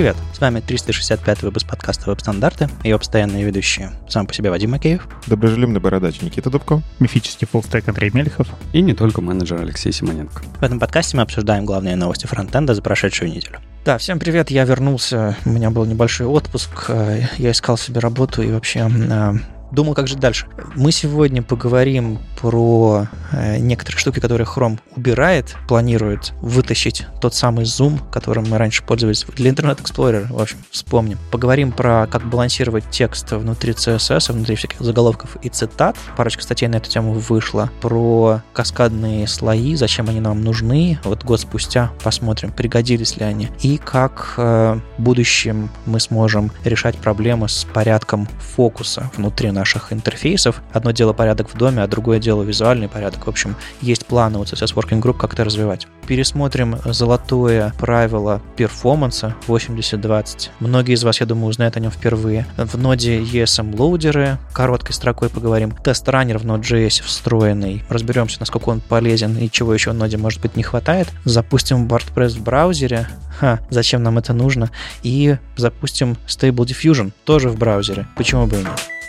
Привет, с вами 365 выпуск подкаста «Веб-стандарты» и его постоянные ведущие. Сам по себе Вадим Макеев. Доброжелюбный бородач Никита Дубко. Мифический фуллстек Андрей Мельхов. И не только менеджер Алексей Симоненко. В этом подкасте мы обсуждаем главные новости фронтенда за прошедшую неделю. Да, всем привет, я вернулся, у меня был небольшой отпуск, э, я искал себе работу и вообще э, думал, как жить дальше. Мы сегодня поговорим про э, некоторые штуки, которые Chrome убирает, планирует вытащить тот самый Zoom, которым мы раньше пользовались для Internet Explorer, в общем, вспомним. Поговорим про как балансировать текст внутри CSS, внутри всяких заголовков и цитат. Парочка статей на эту тему вышла. Про каскадные слои, зачем они нам нужны. Вот год спустя посмотрим, пригодились ли они. И как э, в будущем мы сможем решать проблемы с порядком фокуса внутри наших интерфейсов. Одно дело порядок в доме, а другое дело визуальный порядок. В общем, есть планы у CSS Working Group, как это развивать. Пересмотрим золотое правило перформанса 80-20. Многие из вас, я думаю, узнают о нем впервые. В ноде ESM лоудеры, короткой строкой поговорим. Тест-раннер в Node.js встроенный. Разберемся, насколько он полезен и чего еще в ноде, может быть, не хватает. Запустим WordPress в браузере. Ха, зачем нам это нужно? И запустим Stable Diffusion тоже в браузере. Почему бы и нет?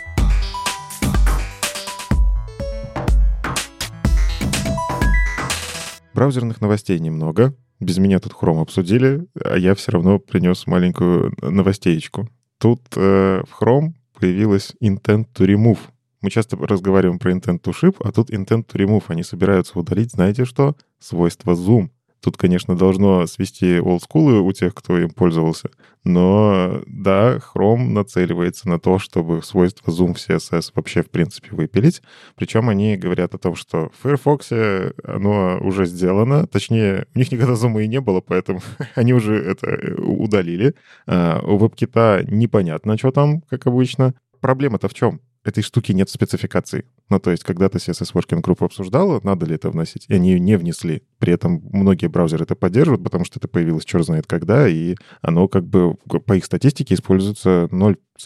Браузерных новостей немного. Без меня тут Chrome обсудили, а я все равно принес маленькую новостеечку. Тут э, в Chrome появилась Intent to Remove. Мы часто разговариваем про Intent to Ship, а тут Intent to Remove. Они собираются удалить, знаете что? Свойство Zoom. Тут, конечно, должно свести олдскулы у тех, кто им пользовался. Но да, Chrome нацеливается на то, чтобы свойства Zoom в CSS вообще, в принципе, выпилить. Причем они говорят о том, что в Firefox оно уже сделано. Точнее, у них никогда Zoom и не было, поэтому они уже это удалили. А у WebKit непонятно, что там, как обычно. Проблема-то в чем? этой штуки нет спецификации. Ну, то есть, когда-то CSS Working Group обсуждала, надо ли это вносить, и они ее не внесли. При этом многие браузеры это поддерживают, потому что это появилось черт знает когда, и оно как бы по их статистике используется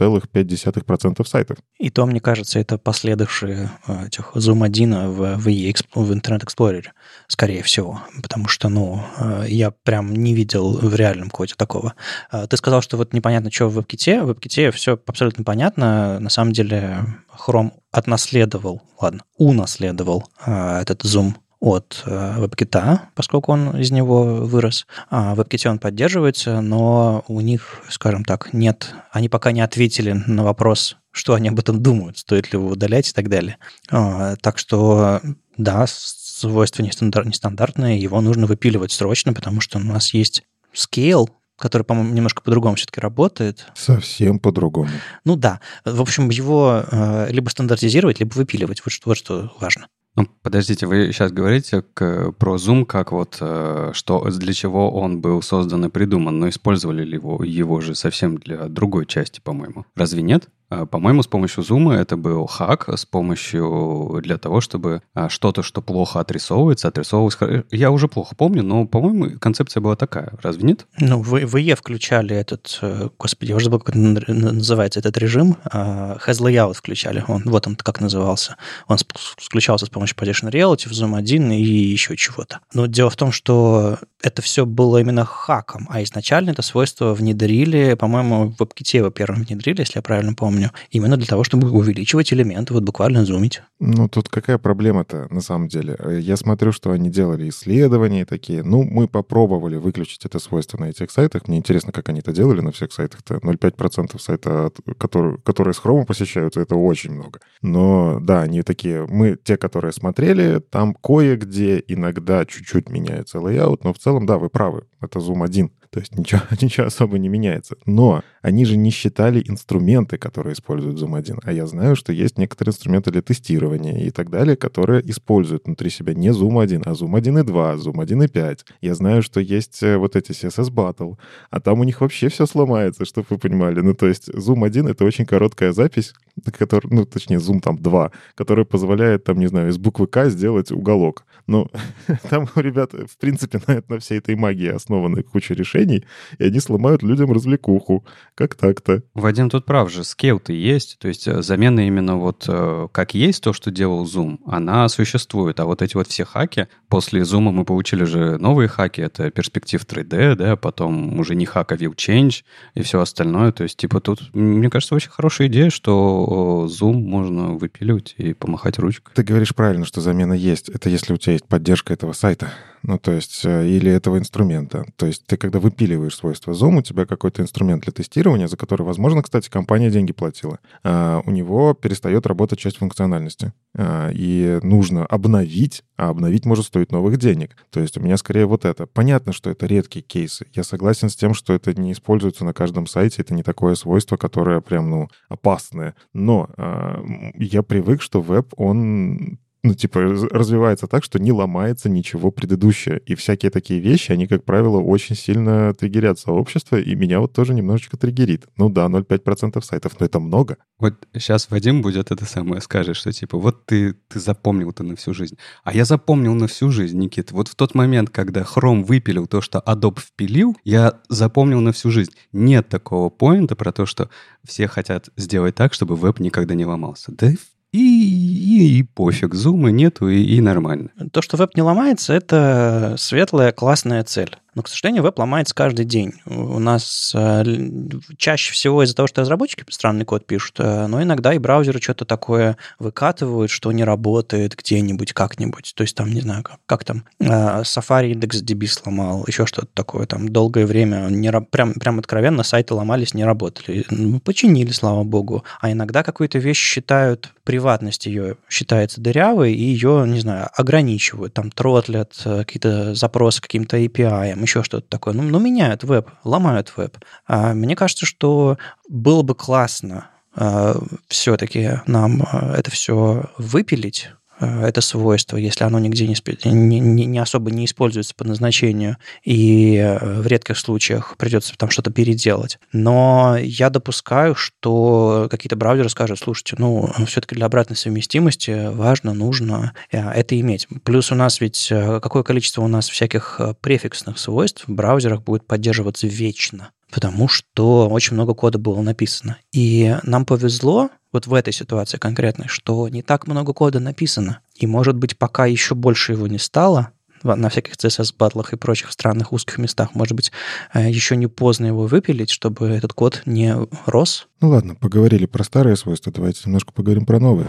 0,5% сайтов. И то, мне кажется, это последовавшие э, этих Zoom 1 в, в, e, в Internet Explorer, скорее всего. Потому что, ну, э, я прям не видел в реальном коде такого. Э, ты сказал, что вот непонятно, что в WebKit. В WebKit все абсолютно понятно. На самом деле Chrome отнаследовал, ладно, унаследовал этот Zoom от WebKit, поскольку он из него вырос. А в WebKit он поддерживается, но у них, скажем так, нет, они пока не ответили на вопрос, что они об этом думают, стоит ли его удалять и так далее. Так что, да, свойство нестандартное, его нужно выпиливать срочно, потому что у нас есть scale, который, по-моему, немножко по-другому все-таки работает. Совсем по-другому. Ну да. В общем, его э, либо стандартизировать, либо выпиливать. Вот вот что важно. Ну, подождите, вы сейчас говорите к, про Zoom, как вот, э, что, для чего он был создан и придуман, но использовали ли его, его же совсем для другой части, по-моему. Разве нет? А, по-моему, с помощью Zoom это был хак, с помощью для того, чтобы а, что-то, что плохо отрисовывается, отрисовывалось. Я уже плохо помню, но, по-моему, концепция была такая. Разве нет? Ну, вы в EE включали этот, э, господи, я уже забыл, как называется этот режим. Has Layout включали. Он, вот он как назывался. Он включался с помощью Position Reality в Zoom 1 и еще чего-то. Но дело в том, что это все было именно хаком, а изначально это свойство внедрили, по-моему, в WebKit его первым внедрили, если я правильно помню, именно для того, чтобы увеличивать элементы, вот буквально зумить. Ну, тут какая проблема-то, на самом деле? Я смотрю, что они делали исследования такие. Ну, мы попробовали выключить это свойство на этих сайтах. Мне интересно, как они это делали на всех сайтах-то. 0,5% сайта, которые, которые с Chrome посещаются, это очень много. Но, да, они такие... Мы, те, которые смотрели, там кое-где иногда чуть-чуть меняется layout, но в целом целом, да, вы правы. Это Zoom 1. То есть ничего, ничего особо не меняется. Но они же не считали инструменты, которые используют Zoom 1. А я знаю, что есть некоторые инструменты для тестирования и так далее, которые используют внутри себя не Zoom 1, а Zoom 1.2, Zoom 1.5. Я знаю, что есть э, вот эти CSS Battle, а там у них вообще все сломается, чтобы вы понимали. Ну, то есть Zoom 1 — это очень короткая запись, который, ну, точнее, Zoom там 2, который позволяет, там, не знаю, из буквы К сделать уголок. Ну, там у ребят, в принципе, на, на всей этой магии основаны куча решений, приложений, и они сломают людям развлекуху. Как так-то? Вадим тут прав же, скейл-то есть, то есть э, замена именно вот э, как есть то, что делал Zoom, она существует, а вот эти вот все хаки, после Zoom мы получили же новые хаки, это перспектив 3D, да, потом уже не хак, а view change и все остальное, то есть типа тут, мне кажется, очень хорошая идея, что Zoom можно выпиливать и помахать ручкой. Ты говоришь правильно, что замена есть. Это если у тебя есть поддержка этого сайта. Ну, то есть, э, или этого инструмента. То есть, ты когда выпиливаешь свойства Zoom, у тебя какой-то инструмент для тестирования, за который, возможно, кстати, компания деньги платила. А у него перестает работать часть функциональности. А, и нужно обновить, а обновить может стоить новых денег. То есть, у меня скорее вот это. Понятно, что это редкие кейсы. Я согласен с тем, что это не используется на каждом сайте, это не такое свойство, которое прям, ну, опасное. Но а, я привык, что веб, он ну, типа, развивается так, что не ломается ничего предыдущее. И всякие такие вещи, они, как правило, очень сильно триггерят сообщество, и меня вот тоже немножечко триггерит. Ну да, 0,5% сайтов, но это много. Вот сейчас Вадим будет это самое скажет, что типа, вот ты, ты запомнил-то на всю жизнь. А я запомнил на всю жизнь, Никит. Вот в тот момент, когда Chrome выпилил то, что Adobe впилил, я запомнил на всю жизнь. Нет такого поинта про то, что все хотят сделать так, чтобы веб никогда не ломался. Да и, и, и пофиг, зума нету, и, и нормально. То, что веб не ломается, это светлая, классная цель. Но, к сожалению, веб ломается каждый день. У нас э, чаще всего из-за того, что разработчики странный код пишут, э, но иногда и браузеры что-то такое выкатывают, что не работает где-нибудь, как-нибудь. То есть там, не знаю, как, как там, э, Safari IndexDB сломал, еще что-то такое. Там долгое время не, прям, прям откровенно сайты ломались, не работали. Ну, починили, слава богу. А иногда какую-то вещь считают, приватность ее считается дырявой, и ее, не знаю, ограничивают. Там тротлят какие-то запросы каким-то API, еще что-то такое. Ну, ну меняют веб, ломают веб. А мне кажется, что было бы классно а, все-таки нам а, это все выпилить, это свойство, если оно нигде не, не, не особо не используется по назначению, и э, в редких случаях придется там что-то переделать. Но я допускаю, что какие-то браузеры скажут, слушайте, ну, все-таки для обратной совместимости важно, нужно э, это иметь. Плюс у нас ведь какое количество у нас всяких префиксных свойств в браузерах будет поддерживаться вечно потому что очень много кода было написано. И нам повезло вот в этой ситуации конкретной, что не так много кода написано. И, может быть, пока еще больше его не стало, на всяких CSS-батлах и прочих странных узких местах, может быть, э, еще не поздно его выпилить, чтобы этот код не рос. Ну ладно, поговорили про старые свойства, давайте немножко поговорим про новые.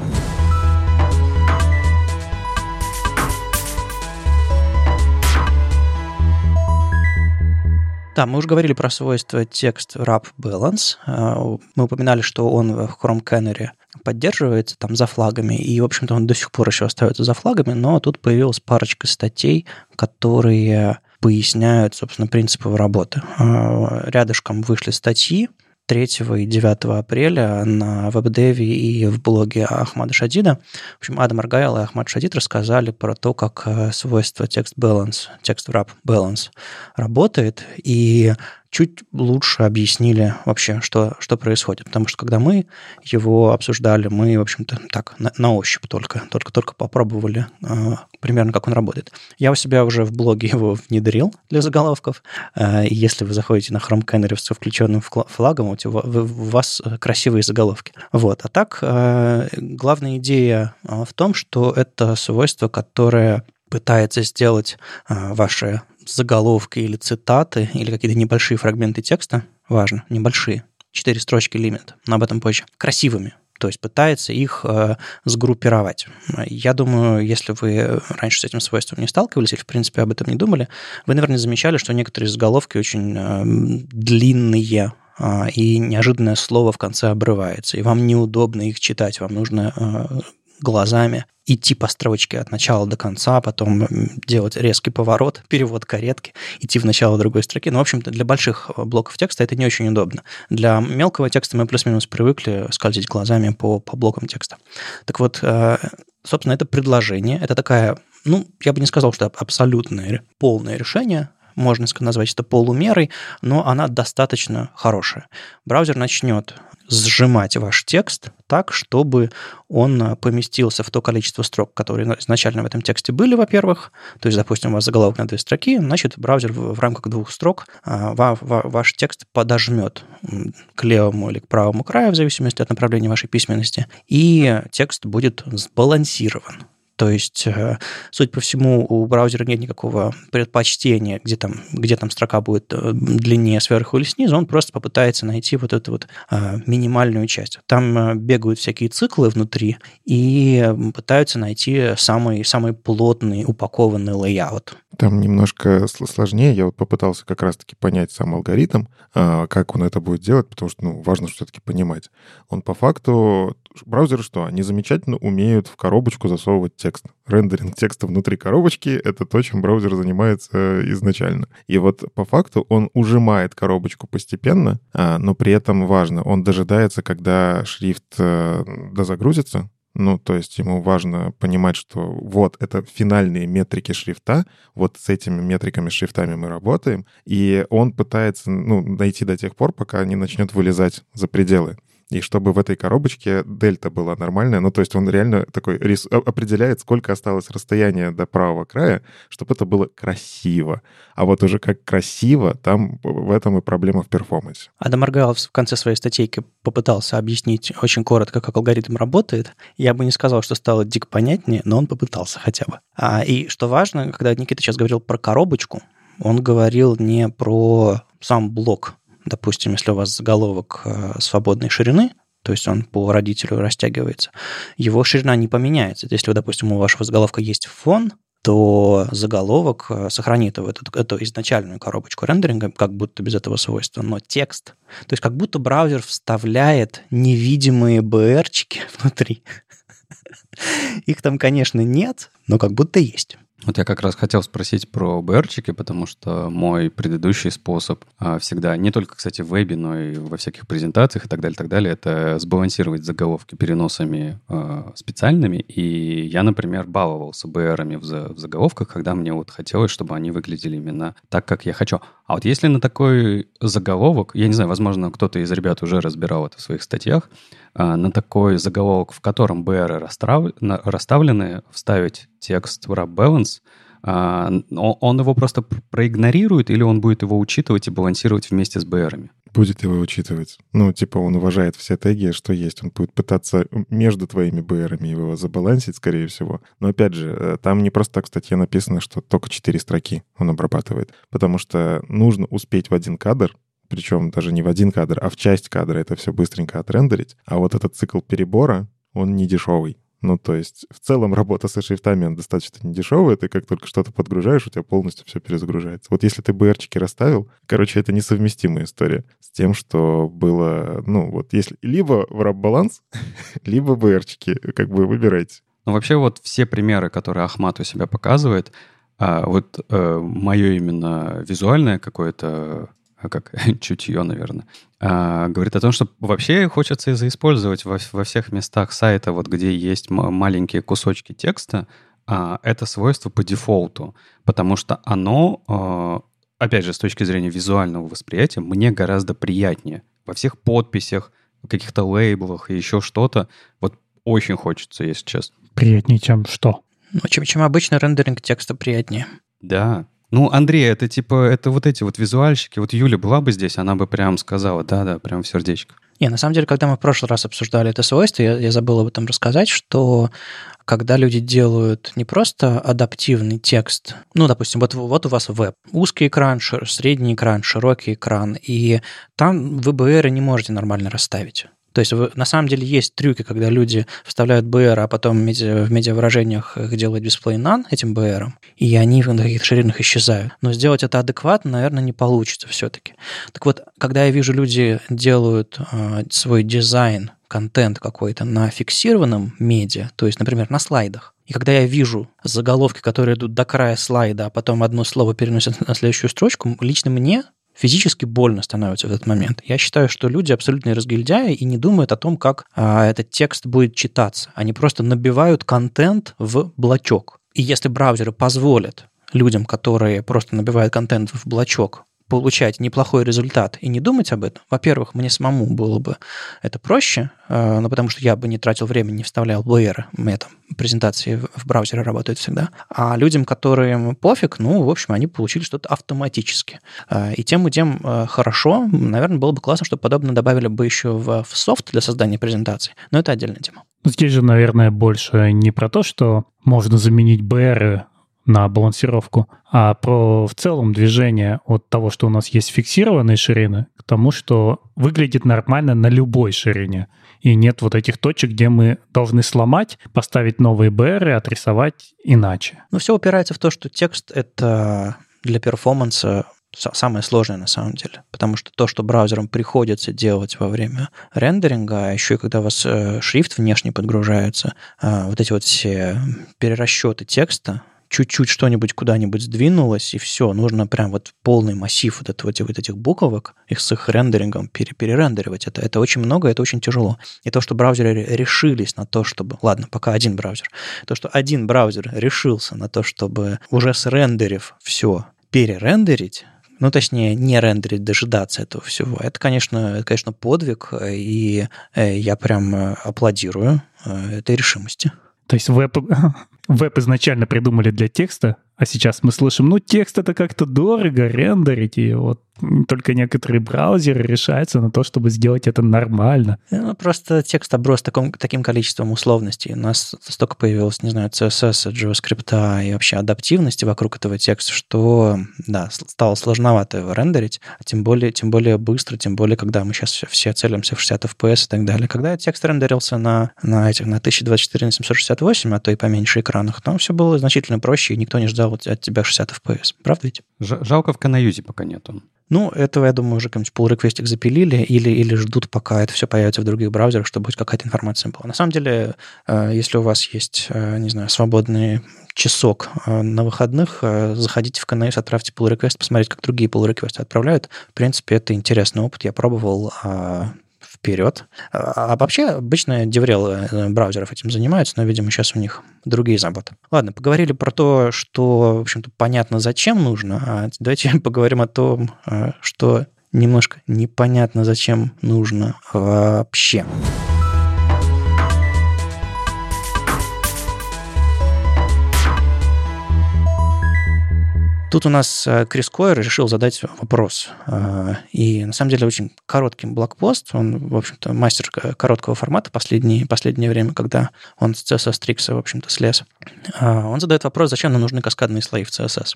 Да, мы уже говорили про свойства текст wrap balance. Э, мы упоминали, что он в Chrome Canary поддерживается там за флагами, и, в общем-то, он до сих пор еще остается за флагами, но тут появилась парочка статей, которые поясняют, собственно, принципы работы. Э, рядышком вышли статьи, 3 и 9 апреля на веб-деве и в блоге Ахмада Шадида. В общем, Адам Аргайл и Ахмад Шадид рассказали про то, как э, свойство текст balance, текст wrap balance работает, и чуть лучше объяснили вообще, что, что происходит. Потому что когда мы его обсуждали, мы, в общем-то, так, на, на ощупь только, только-только попробовали э, примерно, как он работает. Я у себя уже в блоге его внедрил для заголовков. Э, если вы заходите на Chrome Canary с включенным флагом, у вас красивые заголовки. Вот. А так, э, главная идея э, в том, что это свойство, которое пытается сделать э, ваши заголовки или цитаты, или какие-то небольшие фрагменты текста, важно, небольшие, четыре строчки лимит, но об этом позже, красивыми. То есть пытается их э, сгруппировать. Я думаю, если вы раньше с этим свойством не сталкивались или, в принципе, об этом не думали, вы, наверное, замечали, что некоторые заголовки очень э, длинные, э, и неожиданное слово в конце обрывается, и вам неудобно их читать, вам нужно э, глазами идти по строчке от начала до конца, потом делать резкий поворот, перевод каретки, идти в начало другой строки. Ну, в общем-то, для больших э, блоков текста это не очень удобно. Для мелкого текста мы плюс-минус привыкли скользить глазами по, по блокам текста. Так вот, э, собственно, это предложение, это такая, ну, я бы не сказал, что абсолютное полное решение, можно назвать это полумерой, но она достаточно хорошая. Браузер начнет сжимать ваш текст так, чтобы он поместился в то количество строк, которые изначально в этом тексте были, во-первых. То есть, допустим, у вас заголовок на две строки, значит, браузер в, рамках двух строк а, ва, ва, ваш текст подожмет к левому или к правому краю, в зависимости от направления вашей письменности, и текст будет сбалансирован. То есть, э, судя по всему, у браузера нет никакого предпочтения, где там, где там строка будет э, длиннее сверху или снизу, он просто попытается найти вот эту вот э, минимальную часть. Там бегают всякие циклы внутри и пытаются найти самый, самый плотный, упакованный layout. Там немножко сложнее. Я вот попытался как раз-таки понять сам алгоритм, а, как он это будет делать, потому что ну, важно все-таки понимать. Он по факту браузеры что? Они замечательно умеют в коробочку засовывать текст. Рендеринг текста внутри коробочки — это то, чем браузер занимается изначально. И вот по факту он ужимает коробочку постепенно, а, но при этом важно, он дожидается, когда шрифт э, дозагрузится, ну, то есть ему важно понимать, что вот это финальные метрики шрифта, вот с этими метриками шрифтами мы работаем, и он пытается ну, найти до тех пор, пока не начнет вылезать за пределы и чтобы в этой коробочке дельта была нормальная. Ну, то есть он реально такой рис... определяет, сколько осталось расстояния до правого края, чтобы это было красиво. А вот уже как красиво, там в этом и проблема в перформансе. Адам Аргайлов в конце своей статейки попытался объяснить очень коротко, как алгоритм работает. Я бы не сказал, что стало дико понятнее, но он попытался хотя бы. А, и что важно, когда Никита сейчас говорил про коробочку, он говорил не про сам блок Допустим, если у вас заголовок э, свободной ширины, то есть он по родителю растягивается, его ширина не поменяется. Если, допустим, у вашего заголовка есть фон, то заголовок э, сохранит эту, эту изначальную коробочку рендеринга, как будто без этого свойства, но текст, то есть как будто браузер вставляет невидимые BR-чики внутри. Их там, конечно, нет, но как будто есть. Вот я как раз хотел спросить про БРчики, потому что мой предыдущий способ а, всегда, не только, кстати, в вебе, но и во всяких презентациях и так далее, так далее, это сбалансировать заголовки переносами а, специальными. И я, например, баловался БРами в, за, в заголовках, когда мне вот хотелось, чтобы они выглядели именно так, как я хочу. А вот если на такой заголовок, я не знаю, возможно, кто-то из ребят уже разбирал это в своих статьях, а, на такой заголовок, в котором BR расставлены, вставить текст wrap balance, а, он его просто проигнорирует или он будет его учитывать и балансировать вместе с BR? Будет его учитывать. Ну, типа он уважает все теги, что есть. Он будет пытаться между твоими BR его забалансить, скорее всего. Но опять же, э, там не просто так в статье написано, что только 4 строки он обрабатывает. Потому что нужно успеть в один кадр причем даже не в один кадр, а в часть кадра это все быстренько отрендерить. А вот этот цикл перебора, он не дешевый. Ну, то есть, в целом работа со шрифтами, она достаточно недешевая. Ты как только что-то подгружаешь, у тебя полностью все перезагружается. Вот если ты BR-чики расставил, короче, это несовместимая история с тем, что было, ну, вот если либо в раб-баланс, либо BR-чики, как бы выбирайте. Ну, вообще вот все примеры, которые Ахмат у себя показывает, а, вот э, мое именно визуальное какое-то а как чутье, наверное, а, говорит о том, что вообще хочется заиспользовать во, во всех местах сайта, вот где есть маленькие кусочки текста, а, это свойство по дефолту, потому что оно, а, опять же, с точки зрения визуального восприятия, мне гораздо приятнее. Во всех подписях, каких-то лейблах и еще что-то. Вот очень хочется, если честно. Приятнее, чем что? Ну, чем, чем обычно рендеринг текста приятнее. Да, ну, Андрей, это типа, это вот эти вот визуальщики. Вот Юля была бы здесь, она бы прям сказала, да-да, прям в сердечко. Не, на самом деле, когда мы в прошлый раз обсуждали это свойство, я, я забыл об этом рассказать, что когда люди делают не просто адаптивный текст, ну, допустим, вот, вот у вас веб, узкий экран, средний экран, широкий экран, и там вы BR не можете нормально расставить. То есть на самом деле есть трюки, когда люди вставляют BR, а потом в медиавыражениях их делают display none этим BR, и они на каких-то ширинах исчезают. Но сделать это адекватно, наверное, не получится все-таки. Так вот, когда я вижу, люди делают э, свой дизайн, контент какой-то на фиксированном медиа, то есть, например, на слайдах, и когда я вижу заголовки, которые идут до края слайда, а потом одно слово переносят на следующую строчку, лично мне физически больно становится в этот момент. Я считаю, что люди абсолютно разгильдяи и не думают о том, как а, этот текст будет читаться. Они просто набивают контент в блочок. И если браузеры позволят людям, которые просто набивают контент в блочок, получать неплохой результат и не думать об этом, во-первых, мне самому было бы это проще, э, ну, потому что я бы не тратил время, не вставлял блоеры, меня там презентации в браузере работают всегда. А людям, которым пофиг, ну, в общем, они получили что-то автоматически. Э, и тем и тем э, хорошо, наверное, было бы классно, чтобы подобное добавили бы еще в, в софт для создания презентаций, но это отдельная тема. Здесь же, наверное, больше не про то, что можно заменить БР на балансировку, а про в целом движение от того, что у нас есть фиксированные ширины, к тому, что выглядит нормально на любой ширине. И нет вот этих точек, где мы должны сломать, поставить новые БР и отрисовать иначе. Ну, все упирается в то, что текст — это для перформанса самое сложное на самом деле. Потому что то, что браузерам приходится делать во время рендеринга, а еще и когда у вас э, шрифт внешне подгружается, э, вот эти вот все перерасчеты текста, чуть-чуть что-нибудь куда-нибудь сдвинулось, и все, нужно прям вот полный массив вот, этого, вот этих буквок, их с их рендерингом пере перерендеривать. Это, это очень много, это очень тяжело. И то, что браузеры решились на то, чтобы... Ладно, пока один браузер. То, что один браузер решился на то, чтобы уже срендерив все, перерендерить, ну, точнее, не рендерить, дожидаться этого всего. Это, конечно, это, конечно, подвиг, и э, я прям э, аплодирую э, этой решимости. То есть веб, веб изначально придумали для текста, а сейчас мы слышим, ну, текст это как-то дорого рендерить, и вот только некоторые браузеры решаются на то, чтобы сделать это нормально. Ну, просто текст оброс таком, таким количеством условностей. У нас столько появилось, не знаю, CSS, JavaScript и вообще адаптивности вокруг этого текста, что, да, стало сложновато его рендерить, а тем более, тем более быстро, тем более, когда мы сейчас все целимся в 60 FPS и так далее. Когда текст рендерился на, на этих, на 1024 на 768, а то и поменьше экранах, там все было значительно проще, и никто не ждал от тебя 60 FPS. Правда ведь? Жалко в Канаюзе пока нету. Ну, этого, я думаю, уже какой-нибудь pull request запилили или, или ждут, пока это все появится в других браузерах, чтобы хоть какая-то информация была. На самом деле, э, если у вас есть, э, не знаю, свободный часок э, на выходных, заходите в КНС, отправьте pull request, посмотреть, как другие pull request отправляют. В принципе, это интересный опыт. Я пробовал вперед. А вообще обычно DevRel браузеров этим занимаются, но, видимо, сейчас у них другие заботы. Ладно, поговорили про то, что, в общем-то, понятно, зачем нужно, а давайте поговорим о том, э, что немножко непонятно, зачем нужно вообще. Тут у нас э, Крис Койер решил задать вопрос. Э, и на самом деле очень короткий блокпост. Он, в общем-то, мастер короткого формата последнее, последнее время, когда он с CSS Tricks, в общем-то, слез. Э, он задает вопрос, зачем нам нужны каскадные слои в CSS.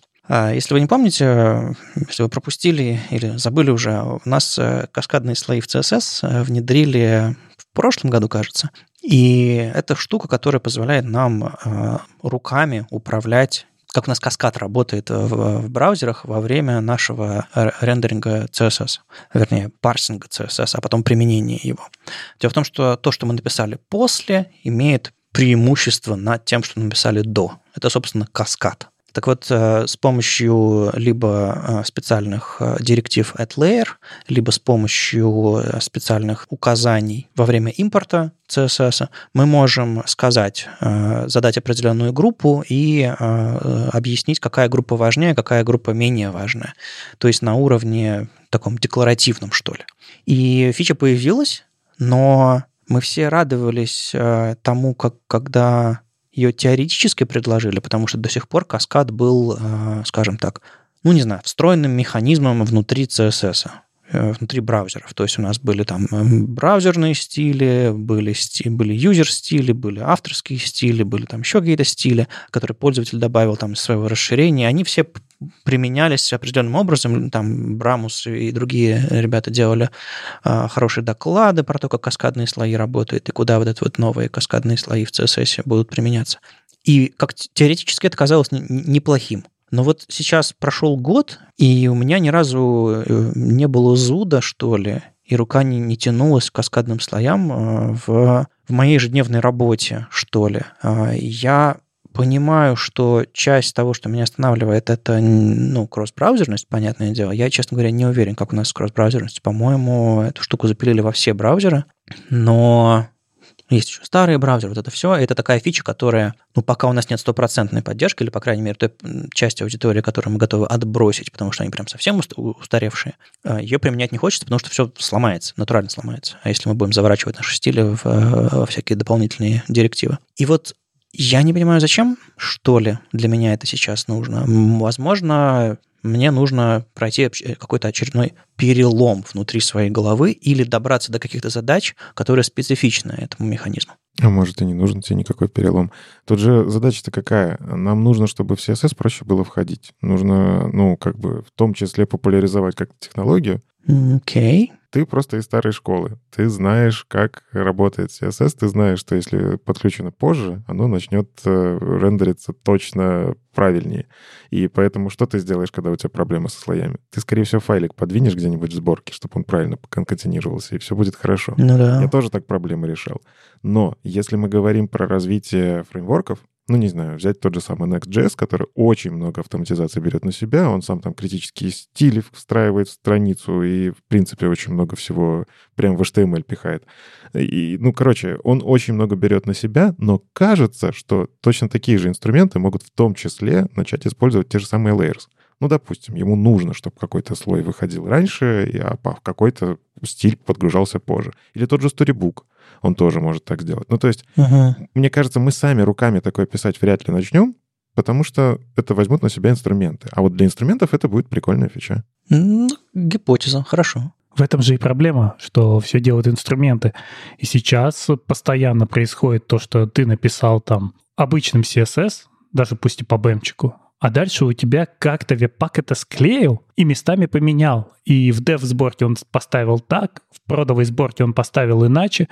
Если вы не помните, если вы пропустили или забыли уже, у нас каскадные слои в CSS внедрили в прошлом году, кажется. И это штука, которая позволяет нам руками управлять как у нас каскад работает в, в браузерах во время нашего рендеринга CSS, вернее, парсинга CSS, а потом применения его. Дело в том, что то, что мы написали после, имеет преимущество над тем, что написали до. Это, собственно, каскад. Так вот, э, с помощью либо э, специальных э, директив at layer, либо с помощью специальных указаний во время импорта CSS мы можем сказать, задать определенную группу и объяснить, какая группа важнее, какая группа менее важная. То есть на уровне таком декларативном, что ли. И фича появилась, но мы все радовались тому, как когда ее теоретически предложили, потому что до сих пор каскад был, э, скажем так, ну, не знаю, встроенным механизмом внутри CSS внутри браузеров. То есть у нас были там э, браузерные стили, были, сти, были юзер-стили, были авторские стили, были там еще какие-то стили, которые пользователь добавил там из своего расширения. Они все применялись определенным образом. Там Брамус и другие ребята делали э, хорошие доклады про то, как каскадные слои работают и куда вот эти вот новые каскадные слои в CSS будут применяться. И как теоретически это казалось неплохим. Но вот сейчас прошел год, и у меня ни разу э, не было зуда, что ли, и рука не, не тянулась к каскадным слоям э, в, в моей ежедневной работе, что ли. Я понимаю, что часть того, что меня останавливает, это, ну, кросс-браузерность, понятное дело. Я, честно говоря, не уверен, как у нас с кросс-браузерностью. По-моему, эту штуку запилили во все браузеры, но Есть еще старые браузеры, вот это все. Это такая фича, которая, ну, пока у нас нет стопроцентной поддержки, или, по крайней мере, той части аудитории, которую мы готовы отбросить, потому что они прям совсем устаревшие, э, ее применять не хочется, потому что все сломается, натурально сломается. А если мы будем заворачивать наши стили в, э, в всякие дополнительные директивы. И вот я не понимаю, зачем, что ли, для меня это сейчас нужно. Возможно, мне нужно пройти какой-то очередной перелом внутри своей головы или добраться до каких-то задач, которые специфичны этому механизму. А может, и не нужен тебе никакой перелом. Тут же задача-то какая? Нам нужно, чтобы в CSS проще было входить. Нужно, ну, как бы, в том числе популяризовать как технологию. Окей. Okay ты просто из старой школы. Ты знаешь, как работает CSS, ты знаешь, что если подключено позже, оно начнет э, рендериться точно правильнее. И поэтому что ты сделаешь, когда у тебя проблемы со слоями? Ты, скорее всего, файлик подвинешь где-нибудь в сборке, чтобы он правильно конкатинировался, и все будет хорошо. Ну да. Я тоже так проблемы решал. Но если мы говорим про развитие фреймворков, ну, не знаю, взять тот же самый Next.js, который очень много автоматизации берет на себя, он сам там критические стили встраивает в страницу и, в принципе, очень много всего прям в HTML пихает. И, ну, короче, он очень много берет на себя, но кажется, что точно такие же инструменты могут в том числе начать использовать те же самые layers. Ну, допустим, ему нужно, чтобы какой-то слой выходил раньше, а какой-то стиль подгружался позже. Или тот же Storybook он тоже может так сделать. Ну, то есть, uh-huh. мне кажется, мы сами руками такое писать вряд ли начнем, потому что это возьмут на себя инструменты. А вот для инструментов это будет прикольная фича. Ну, гипотеза, хорошо. В этом же и проблема, что все делают инструменты. И сейчас постоянно происходит то, что ты написал там обычным CSS, даже пусть и по бэмчику, а дальше у тебя как-то веб-пак это склеил и местами поменял. И в dev-сборке он поставил так, в продовой сборке он поставил иначе,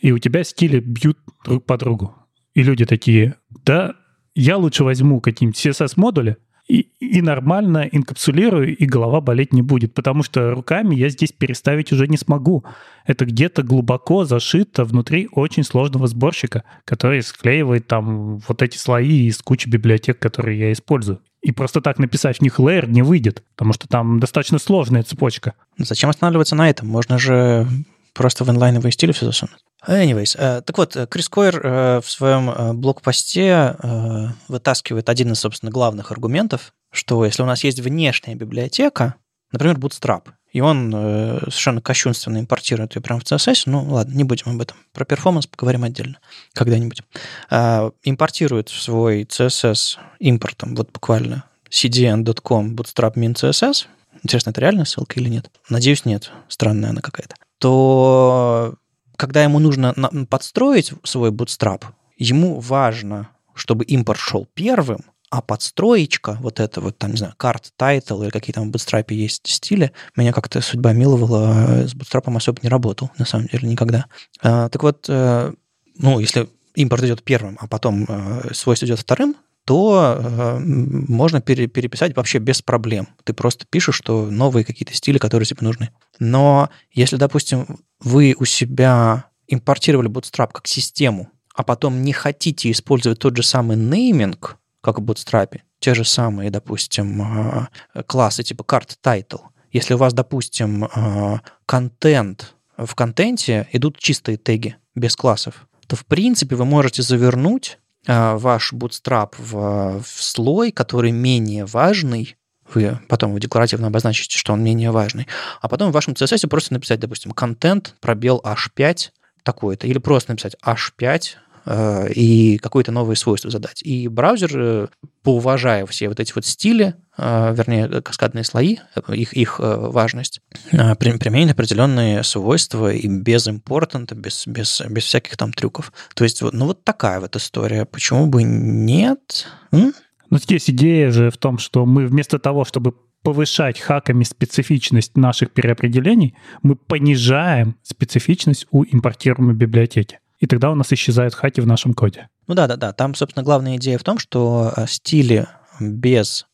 и у тебя стили бьют друг по другу. И люди такие, да, я лучше возьму какие-нибудь CSS-модули, и, и нормально инкапсулирую, и голова болеть не будет, потому что руками я здесь переставить уже не смогу. Это где-то глубоко зашито внутри очень сложного сборщика, который склеивает там вот эти слои из кучи библиотек, которые я использую. И просто так написать в них layer не выйдет, потому что там достаточно сложная цепочка. Зачем останавливаться на этом? Можно же просто в инлайновые стили все засунуть. Anyways, э, так вот, Крис Койер э, в своем э, блокпосте вытаскивает один из, собственно, главных аргументов, что если у нас есть внешняя библиотека, например, Bootstrap, и он совершенно кощунственно импортирует ее прямо в CSS, ну ладно, не будем об этом. Про перформанс поговорим отдельно когда-нибудь. Импортирует в свой CSS импортом, вот буквально cdn.com bootstrap min CSS, интересно, это реальная ссылка или нет? Надеюсь, нет, странная она какая-то. То когда ему нужно подстроить свой bootstrap, ему важно, чтобы импорт шел первым, а подстроечка, вот это вот, там, не знаю, card, title или какие там в Bootstrap есть стили, меня как-то судьба миловала, э, с Bootstrap особо не работал, на самом деле, никогда. А, так вот, э, ну, если импорт идет первым, а потом э, свойство идет вторым, то э, можно пере, переписать вообще без проблем. Ты просто пишешь, что новые какие-то стили, которые тебе нужны. Но если, допустим, вы у себя импортировали Bootstrap как систему, а потом не хотите использовать тот же самый нейминг, как в Bootstrap, те же самые, допустим, э, классы типа карт title, если у вас, допустим, э, контент, в контенте идут чистые теги без классов, то, в принципе, вы можете завернуть а, ваш bootstrap в, в слой, который менее важный, вы потом вы декларативно обозначите, что он менее важный, а потом в вашем CSS просто написать, допустим, контент, пробел h5, такое-то, или просто написать h5 Э, и какое-то новое свойство задать. И браузер, э, поуважая все вот эти вот стили, э, вернее, каскадные слои, их, их важность, применит определенные свойства и без импортанта, без, без, без всяких там трюков. То есть, ну вот такая вот история. Почему бы нет? М? Но здесь идея же в том, что мы вместо того, чтобы повышать хаками специфичность наших переопределений, мы понижаем специфичность у импортируемой библиотеки и тогда у нас исчезают хаки в нашем коде. Ну да, да, да. Там, собственно, главная идея в том, что э, стили без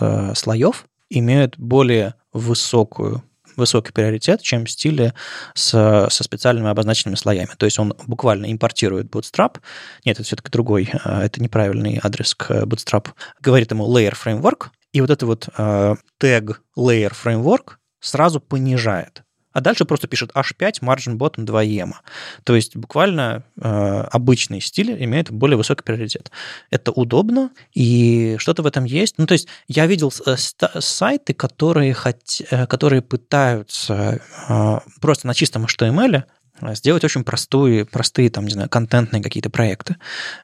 э, слоев имеют более высокую высокий приоритет, чем стили с, со специальными обозначенными слоями. То есть он буквально импортирует Bootstrap. Нет, это все-таки другой, э, это неправильный адрес к Bootstrap. Говорит ему layer framework, и вот это вот э, тег layer framework сразу понижает а дальше просто пишет H5, margin bottom 2 ема. То есть буквально э, обычный стиль имеет более высокий приоритет. Это удобно, и что-то в этом есть. Ну, то есть я видел э, сайты, которые, хот... Э, которые пытаются э, просто на чистом HTML сделать очень простые, простые там, не знаю, контентные какие-то проекты,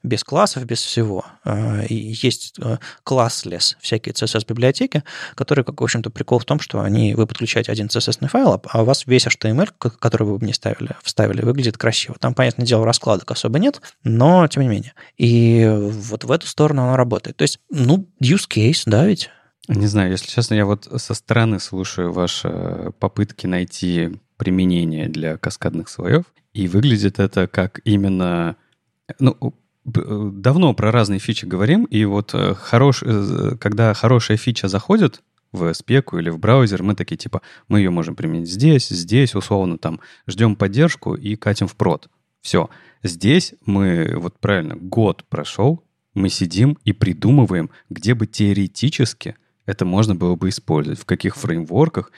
без классов, без всего. Э, и есть э, класслес всякие CSS-библиотеки, которые, как, в общем-то, прикол в том, что они, вы подключаете один CSS файл, а у вас весь HTML, который вы бы не ставили, вставили, выглядит красиво. Там, понятное дело, раскладок особо нет, но тем не менее. И вот в эту сторону оно работает. То есть, ну, use case, да, ведь? Не знаю, если честно, я вот со стороны слушаю ваши попытки найти применение для каскадных слоев. И выглядит это как именно... Ну, давно про разные фичи говорим, и вот э, хорош, э, когда хорошая фича заходит в спеку или в браузер, мы такие типа, мы ее можем применить здесь, здесь, условно там, ждем поддержку и катим в прод. Все. Здесь мы, вот правильно, год прошел, мы сидим и придумываем, где бы теоретически это можно было бы использовать, в каких фреймворках,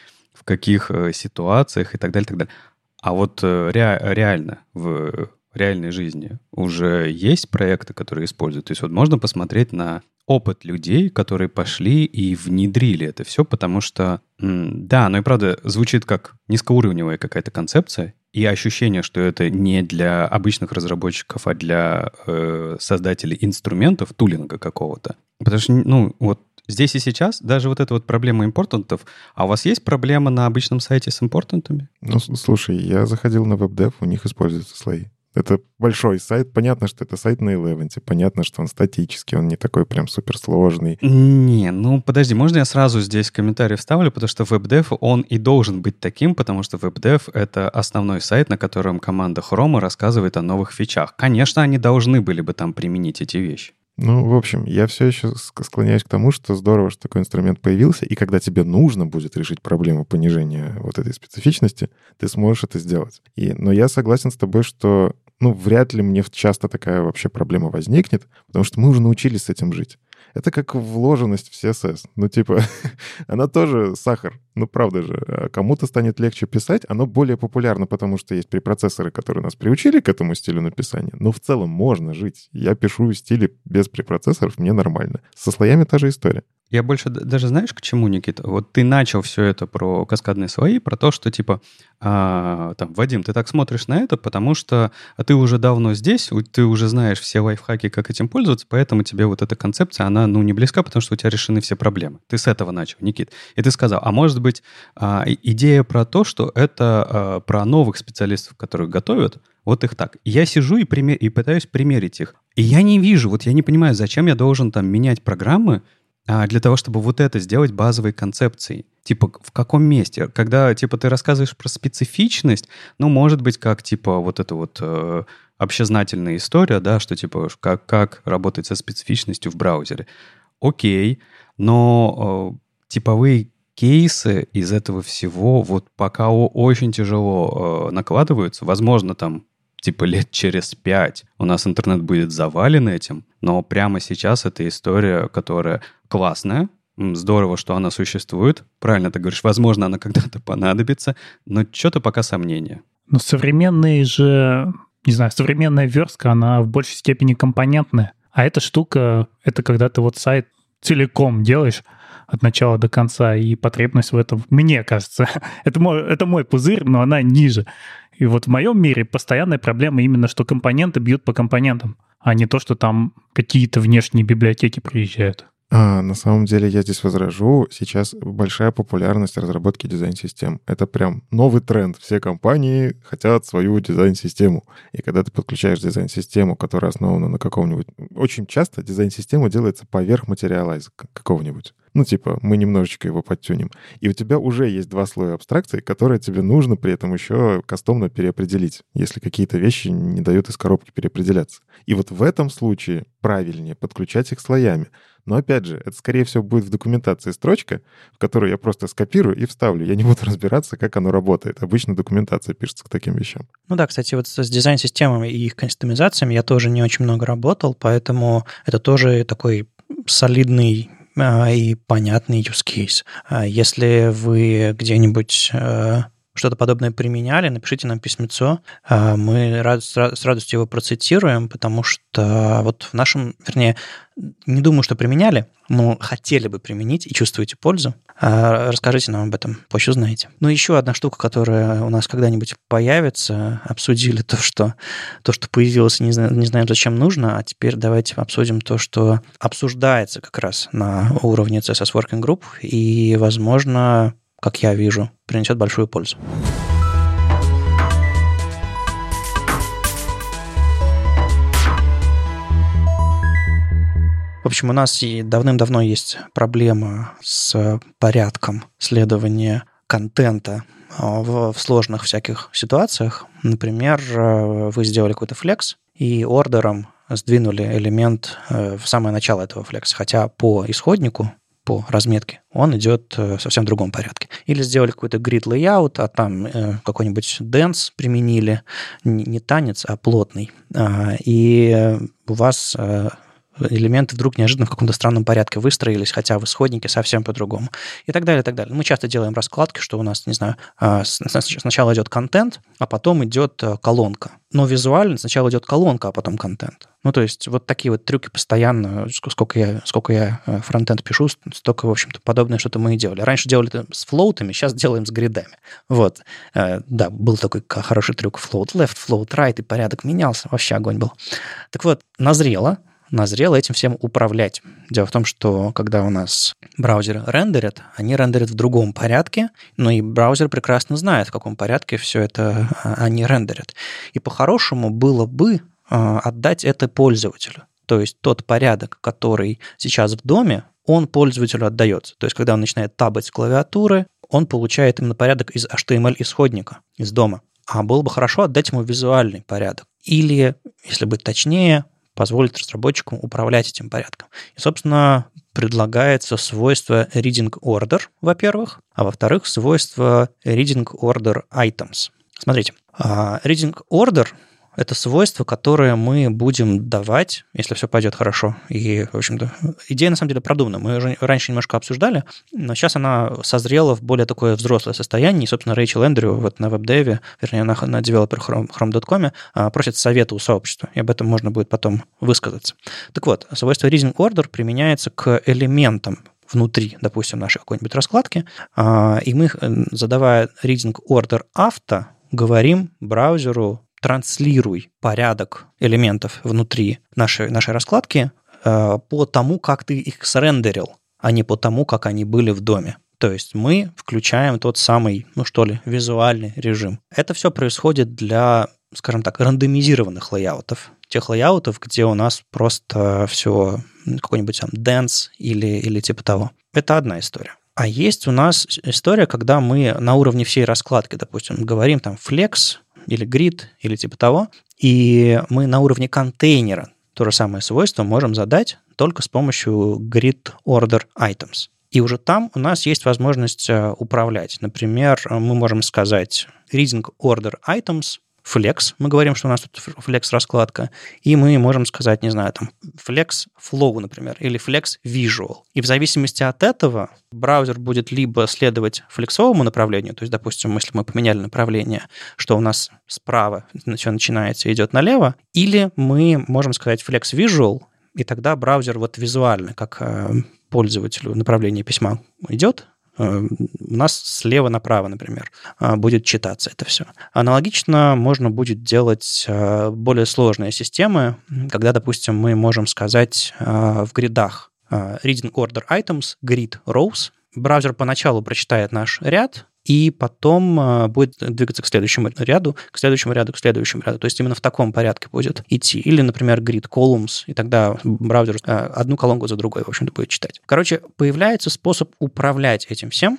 каких э, ситуациях и так далее, так далее. А вот э, ре, реально в реальной жизни уже есть проекты, которые используют. То есть вот можно посмотреть на опыт людей, которые пошли и внедрили это все, потому что, да, но и правда звучит как низкоуровневая какая-то концепция, и ощущение, что это не для обычных разработчиков, а для э, создателей инструментов, тулинга какого-то. Потому что, ну, вот Здесь и сейчас даже вот эта вот проблема импортантов. А у вас есть проблема на обычном сайте с импортантами? Ну, слушай, я заходил на WebDev, у них используются слои. Это большой сайт. Понятно, что это сайт на Eleven. Понятно, что он статический, он не такой прям суперсложный. Не, ну подожди, можно я сразу здесь комментарий вставлю, потому что WebDev, он и должен быть таким, потому что WebDev — это основной сайт, на котором команда Chrome рассказывает о новых фичах. Конечно, они должны были бы там применить эти вещи. Ну, в общем, я все еще склоняюсь к тому, что здорово, что такой инструмент появился, и когда тебе нужно будет решить проблему понижения вот этой специфичности, ты сможешь это сделать. И, но я согласен с тобой, что ну, вряд ли мне часто такая вообще проблема возникнет, потому что мы уже научились с этим жить. Это как вложенность в CSS. Ну, типа, она тоже сахар. Ну, правда же. А кому-то станет легче писать, оно более популярно, потому что есть препроцессоры, которые нас приучили к этому стилю написания. Но в целом можно жить. Я пишу в стиле без препроцессоров, мне нормально. Со слоями та же история. Я больше даже знаешь, к чему, Никита? Вот ты начал все это про каскадные слои, про то, что типа, а, там, Вадим, ты так смотришь на это, потому что ты уже давно здесь, ты уже знаешь все лайфхаки, как этим пользоваться, поэтому тебе вот эта концепция, она, ну, не близка, потому что у тебя решены все проблемы. Ты с этого начал, Никит. И ты сказал, а может быть, а, идея про то, что это а, про новых специалистов, которые готовят, вот их так. Я сижу и, пример, и пытаюсь примерить их. И я не вижу, вот я не понимаю, зачем я должен там менять программы, а для того, чтобы вот это сделать базовой концепцией. Типа, в каком месте? Когда, типа, ты рассказываешь про специфичность, ну, может быть, как, типа, вот эта вот э, общезнательная история, да, что, типа, как, как работать со специфичностью в браузере. Окей, но э, типовые кейсы из этого всего вот пока очень тяжело э, накладываются. Возможно, там типа лет через пять у нас интернет будет завален этим, но прямо сейчас это история, которая классная, здорово, что она существует. Правильно ты говоришь, возможно, она когда-то понадобится, но что-то пока сомнения. Но современные же, не знаю, современная верстка, она в большей степени компонентная. А эта штука, это когда ты вот сайт целиком делаешь, от начала до конца, и потребность в этом, мне кажется, это мой, это мой пузырь, но она ниже. И вот в моем мире постоянная проблема именно, что компоненты бьют по компонентам, а не то, что там какие-то внешние библиотеки приезжают. А, на самом деле я здесь возражу. Сейчас большая популярность разработки дизайн-систем. Это прям новый тренд. Все компании хотят свою дизайн-систему. И когда ты подключаешь дизайн-систему, которая основана на каком-нибудь... Очень часто дизайн-система делается поверх материалайза какого-нибудь. Ну, типа, мы немножечко его подтюнем. И у тебя уже есть два слоя абстракции, которые тебе нужно при этом еще кастомно переопределить, если какие-то вещи не дают из коробки переопределяться. И вот в этом случае правильнее подключать их слоями. Но опять же, это, скорее всего, будет в документации строчка, в которую я просто скопирую и вставлю. Я не буду разбираться, как оно работает. Обычно документация пишется к таким вещам. Ну да, кстати, вот с дизайн-системами и их кастомизациями я тоже не очень много работал, поэтому это тоже такой солидный а, и понятный use case. А если вы где-нибудь э, что-то подобное применяли, напишите нам письмецо. А, мы с радостью его процитируем, потому что вот в нашем, вернее, не думаю, что применяли, но хотели бы применить и чувствуете пользу. А, расскажите нам об этом, позже узнаете. Ну, еще одна штука, которая у нас когда-нибудь появится. Обсудили то, что, то, что появилось, не, знаю, не знаем, зачем нужно, а теперь давайте обсудим то, что обсуждается как раз на уровне CSS Working Group и, возможно, как я вижу, принесет большую пользу. В общем, у нас и давным-давно есть проблема с порядком следования контента а, в, сложных всяких ситуациях. Например, э, вы сделали какой-то флекс, и ордером сдвинули элемент э, в самое начало этого флекса, хотя по исходнику по разметке, он идет э, в совсем другом порядке. Или сделали какой-то grid layout, а там э, какой-нибудь dance применили, не танец, а плотный. А, и у вас э, элементы вдруг неожиданно в каком-то странном порядке выстроились, хотя в исходнике совсем по-другому. И так далее, и так далее. Мы часто делаем раскладки, что у нас, не знаю, а, сначала идет контент, а потом идет колонка. Но визуально сначала идет колонка, а потом контент. Ну, то есть вот такие вот трюки постоянно, сколько я, сколько я э, фронтенд пишу, столько, в общем-то, подобное что-то мы и делали. Раньше делали это с флоутами, сейчас делаем с гридами. Вот. Э, да, был такой хороший трюк float left, float right, и порядок менялся, вообще огонь был. Так вот, назрело, назрело этим всем управлять. Дело в том, что когда у нас браузеры рендерят, они рендерят в другом порядке, но и браузер прекрасно знает, в каком порядке все это а, они рендерят. И по-хорошему было бы а, отдать это пользователю. То есть тот порядок, который сейчас в доме, он пользователю отдается. То есть когда он начинает табать с клавиатуры, он получает именно порядок из HTML-исходника, из дома. А было бы хорошо отдать ему визуальный порядок. Или, если быть точнее, позволить разработчикам управлять этим порядком. И, собственно, предлагается свойство reading order, во-первых, а во-вторых, свойство reading order items. Смотрите, а, reading order это свойство, которое мы будем давать, если все пойдет хорошо. И, в общем-то, идея на самом деле продумана. Мы уже раньше немножко обсуждали, но сейчас она созрела в более такое взрослое состояние. И, собственно, Рэйчел Эндрю вот на WebDev, вернее, на, на developer.chrome.com а, просит совета у сообщества, и об этом можно будет потом высказаться. Так вот, свойство reading order применяется к элементам внутри, допустим, нашей какой-нибудь раскладки, а, и мы, задавая reading order авто, говорим браузеру транслируй порядок элементов внутри нашей, нашей раскладки э, по тому, как ты их срендерил, а не по тому, как они были в доме. То есть мы включаем тот самый, ну что ли, визуальный режим. Это все происходит для, скажем так, рандомизированных лейаутов. Тех лейаутов, где у нас просто все какой-нибудь там dance или, или типа того. Это одна история. А есть у нас история, когда мы на уровне всей раскладки, допустим, говорим там flex, или grid, или типа того. И мы на уровне контейнера то же самое свойство можем задать только с помощью grid order items. И уже там у нас есть возможность э, управлять. Например, мы можем сказать reading order items flex, мы говорим, что у нас тут flex раскладка, и мы можем сказать, не знаю, там flex flow, например, или flex visual. И в зависимости от этого браузер будет либо следовать флексовому направлению, то есть, допустим, если мы поменяли направление, что у нас справа все начинается и идет налево, или мы можем сказать flex visual, и тогда браузер вот визуально, как э, пользователю направление письма идет, у нас слева направо, например, э, будет читаться это все. Аналогично можно будет делать э, более сложные системы, когда, допустим, мы можем сказать в гридах reading order items, grid rows. Браузер поначалу прочитает наш ряд, и потом а, будет двигаться к следующему ряду, к следующему ряду, к следующему ряду. То есть именно в таком порядке будет идти. Или, например, grid columns, и тогда браузер а, одну колонку за другой, в общем-то, будет читать. Короче, появляется способ управлять этим всем,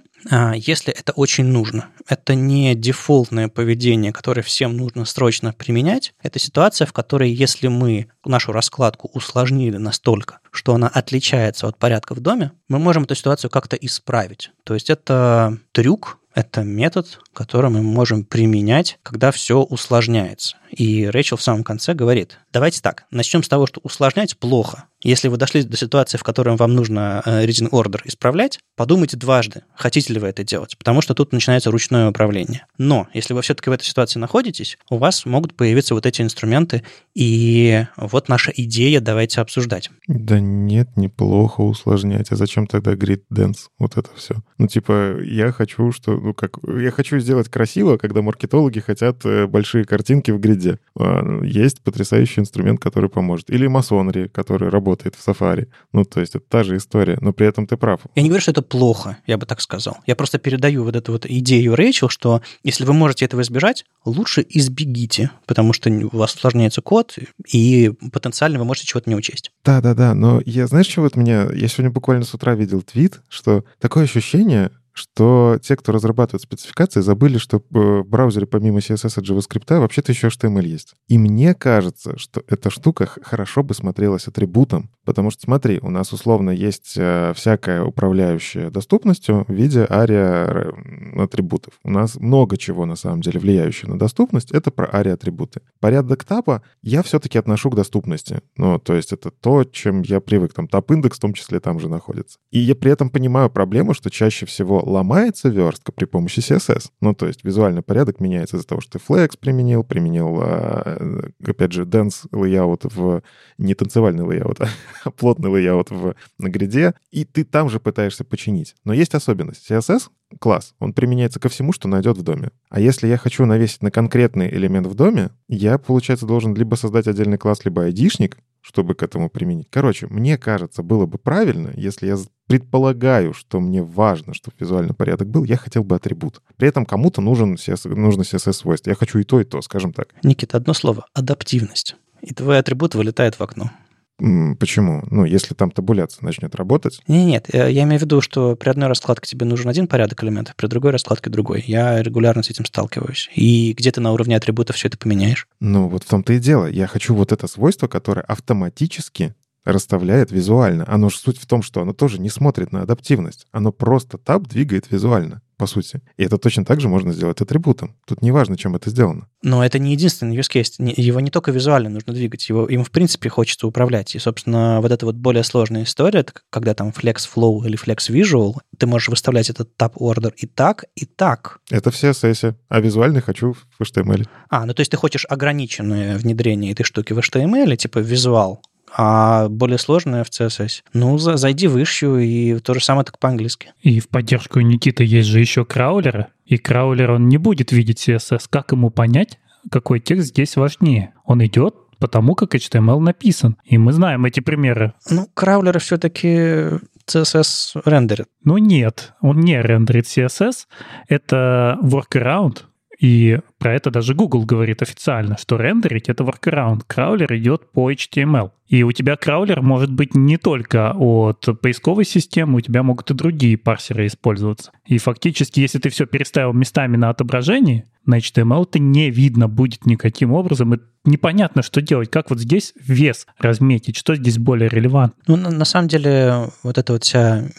если это очень нужно. Это не дефолтное поведение, которое всем нужно срочно применять. Это ситуация, в которой, если мы нашу раскладку усложнили настолько, что она отличается от порядка в доме, мы можем эту ситуацию как-то исправить. То есть это трюк, это метод, который мы можем применять, когда все усложняется. И Рэйчел в самом конце говорит, давайте так, начнем с того, что усложнять плохо. Если вы дошли до ситуации, в которой вам нужно э, reading order исправлять, подумайте дважды, хотите ли вы это делать, потому что тут начинается ручное управление. Но если вы все-таки в этой ситуации находитесь, у вас могут появиться вот эти инструменты, и вот наша идея, давайте обсуждать. Да нет, неплохо усложнять. А зачем тогда grid dance? Вот это все. Ну, типа, я хочу, что, ну, как, я хочу сделать красиво, когда маркетологи хотят э, большие картинки в гриде. А, есть потрясающий инструмент, который поможет. Или масонри, который работает в Safari. Ну, то есть это та же история, но при этом ты прав. Я не говорю, что это плохо, я бы так сказал. Я просто передаю вот эту вот идею Рэйчел, что если вы можете этого избежать, лучше избегите, потому что у вас усложняется код, и потенциально вы можете чего-то не учесть. Да-да-да, но я, знаешь, что вот меня... Я сегодня буквально с утра видел твит, что такое ощущение, что те, кто разрабатывает спецификации, забыли, что в браузере помимо CSS и JavaScript вообще-то еще HTML есть. И мне кажется, что эта штука хорошо бы смотрелась атрибутом, потому что, смотри, у нас условно есть э, всякая управляющая доступностью в виде ария атрибутов. У нас много чего, на самом деле, влияющего на доступность. Это про ария атрибуты. Порядок тапа я все-таки отношу к доступности. Ну, то есть это то, чем я привык. Там тап-индекс в том числе там же находится. И я при этом понимаю проблему, что чаще всего ломается верстка при помощи CSS. Ну, то есть визуальный порядок меняется из-за того, что ты flex применил, применил, а, опять же, dance layout в... Не танцевальный layout, а плотный layout в, на гриде, и ты там же пытаешься починить. Но есть особенность. CSS класс, он применяется ко всему, что найдет в доме. А если я хочу навесить на конкретный элемент в доме, я, получается, должен либо создать отдельный класс, либо айдишник, чтобы к этому применить. Короче, мне кажется, было бы правильно, если я предполагаю, что мне важно, чтобы визуальный порядок был, я хотел бы атрибут. При этом кому-то нужен CSS, нужно CSS-свойство. Я хочу и то, и то, скажем так. Никита, одно слово — адаптивность. И твой атрибут вылетает в окно. Почему? Ну, если там табуляция начнет работать. Нет, нет, я имею в виду, что при одной раскладке тебе нужен один порядок элементов, при другой раскладке другой. Я регулярно с этим сталкиваюсь. И где ты на уровне атрибутов все это поменяешь? Ну, вот в том-то и дело. Я хочу вот это свойство, которое автоматически расставляет визуально. Оно же суть в том, что оно тоже не смотрит на адаптивность. Оно просто таб двигает визуально по сути. И это точно так же можно сделать атрибутом. Тут не важно, чем это сделано. Но это не единственный use case. Его не только визуально нужно двигать, его, им в принципе хочется управлять. И, собственно, вот эта вот более сложная история, когда там flex flow или flex visual, ты можешь выставлять этот tab order и так, и так. Это в CSS, а визуальный хочу в HTML. А, ну то есть ты хочешь ограниченное внедрение этой штуки в HTML, типа визуал, а более сложное в CSS. Ну, зайди в ищу, и то же самое так по-английски. И в поддержку Никиты есть же еще краулеры, и краулер он не будет видеть CSS. Как ему понять, какой текст здесь важнее? Он идет потому, как HTML написан. И мы знаем эти примеры. Ну, краулеры все-таки CSS рендерит. Ну нет, он не рендерит CSS. Это workaround, и про это даже Google говорит официально, что рендерить — это workaround. Краулер идет по HTML. И у тебя краулер может быть не только от поисковой системы, у тебя могут и другие парсеры использоваться. И фактически, если ты все переставил местами на отображении, на HTML это не видно будет никаким образом, и непонятно, что делать, как вот здесь вес разметить, что здесь более релевантно. Ну, на, на самом деле, вот эта вот вся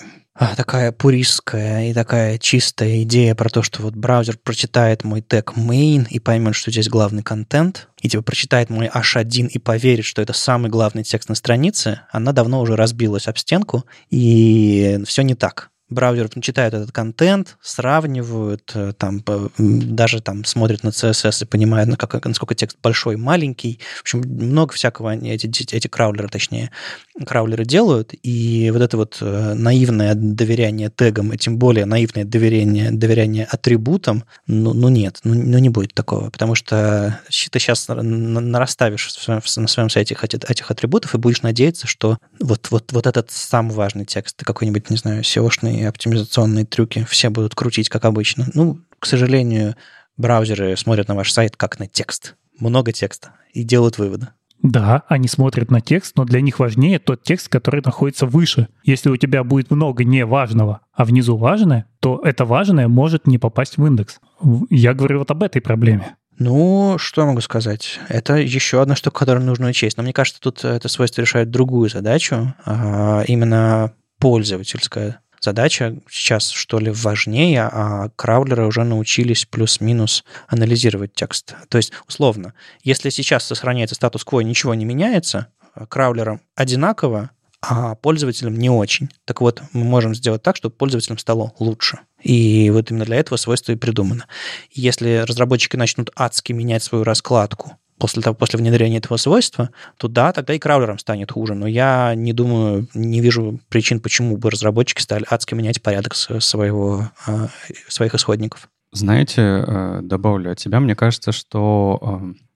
такая пуристская и такая чистая идея про то, что вот браузер прочитает мой тег main и поймет, что здесь главный контент, и типа прочитает мой H1 и поверит, что это самый главный текст на странице, она давно уже разбилась об стенку, и все не так браузер читают этот контент, сравнивают, э, там, даже там смотрят на CSS и понимают, ну, как, насколько текст большой, маленький. В общем, много всякого эти, эти краулеры, точнее, краулеры делают, и вот это вот э, наивное доверяние тегам, и тем более наивное доверение, доверяние атрибутам, ну, ну нет, ну, ну не будет такого, потому что ты сейчас нарасставишь на своем сайте этих, этих атрибутов и будешь надеяться, что вот, вот, вот этот самый важный текст, какой-нибудь, не знаю, SEO-шный оптимизационные трюки все будут крутить, как обычно. Ну, к сожалению, браузеры смотрят на ваш сайт как на текст. Много текста. И делают выводы. Да, они смотрят на текст, но для них важнее тот текст, который находится выше. Если у тебя будет много неважного, а внизу важное, то это важное может не попасть в индекс. Я говорю вот об этой проблеме. Ну, что я могу сказать? Это еще одна штука, которую нужно учесть. Но мне кажется, тут это свойство решает другую задачу, а именно пользовательское задача сейчас, что ли, важнее, а краулеры уже научились плюс-минус анализировать текст. То есть, условно, если сейчас сохраняется статус-кво и ничего не меняется, краулерам одинаково, а пользователям не очень. Так вот, мы можем сделать так, чтобы пользователям стало лучше. И вот именно для этого свойство и придумано. Если разработчики начнут адски менять свою раскладку, после, того, после внедрения этого свойства, то да, тогда и краулерам станет хуже. Но я не думаю, не вижу причин, почему бы разработчики стали адски менять порядок своего, а, своих исходников. Знаете, э, добавлю от себя, мне кажется, что э,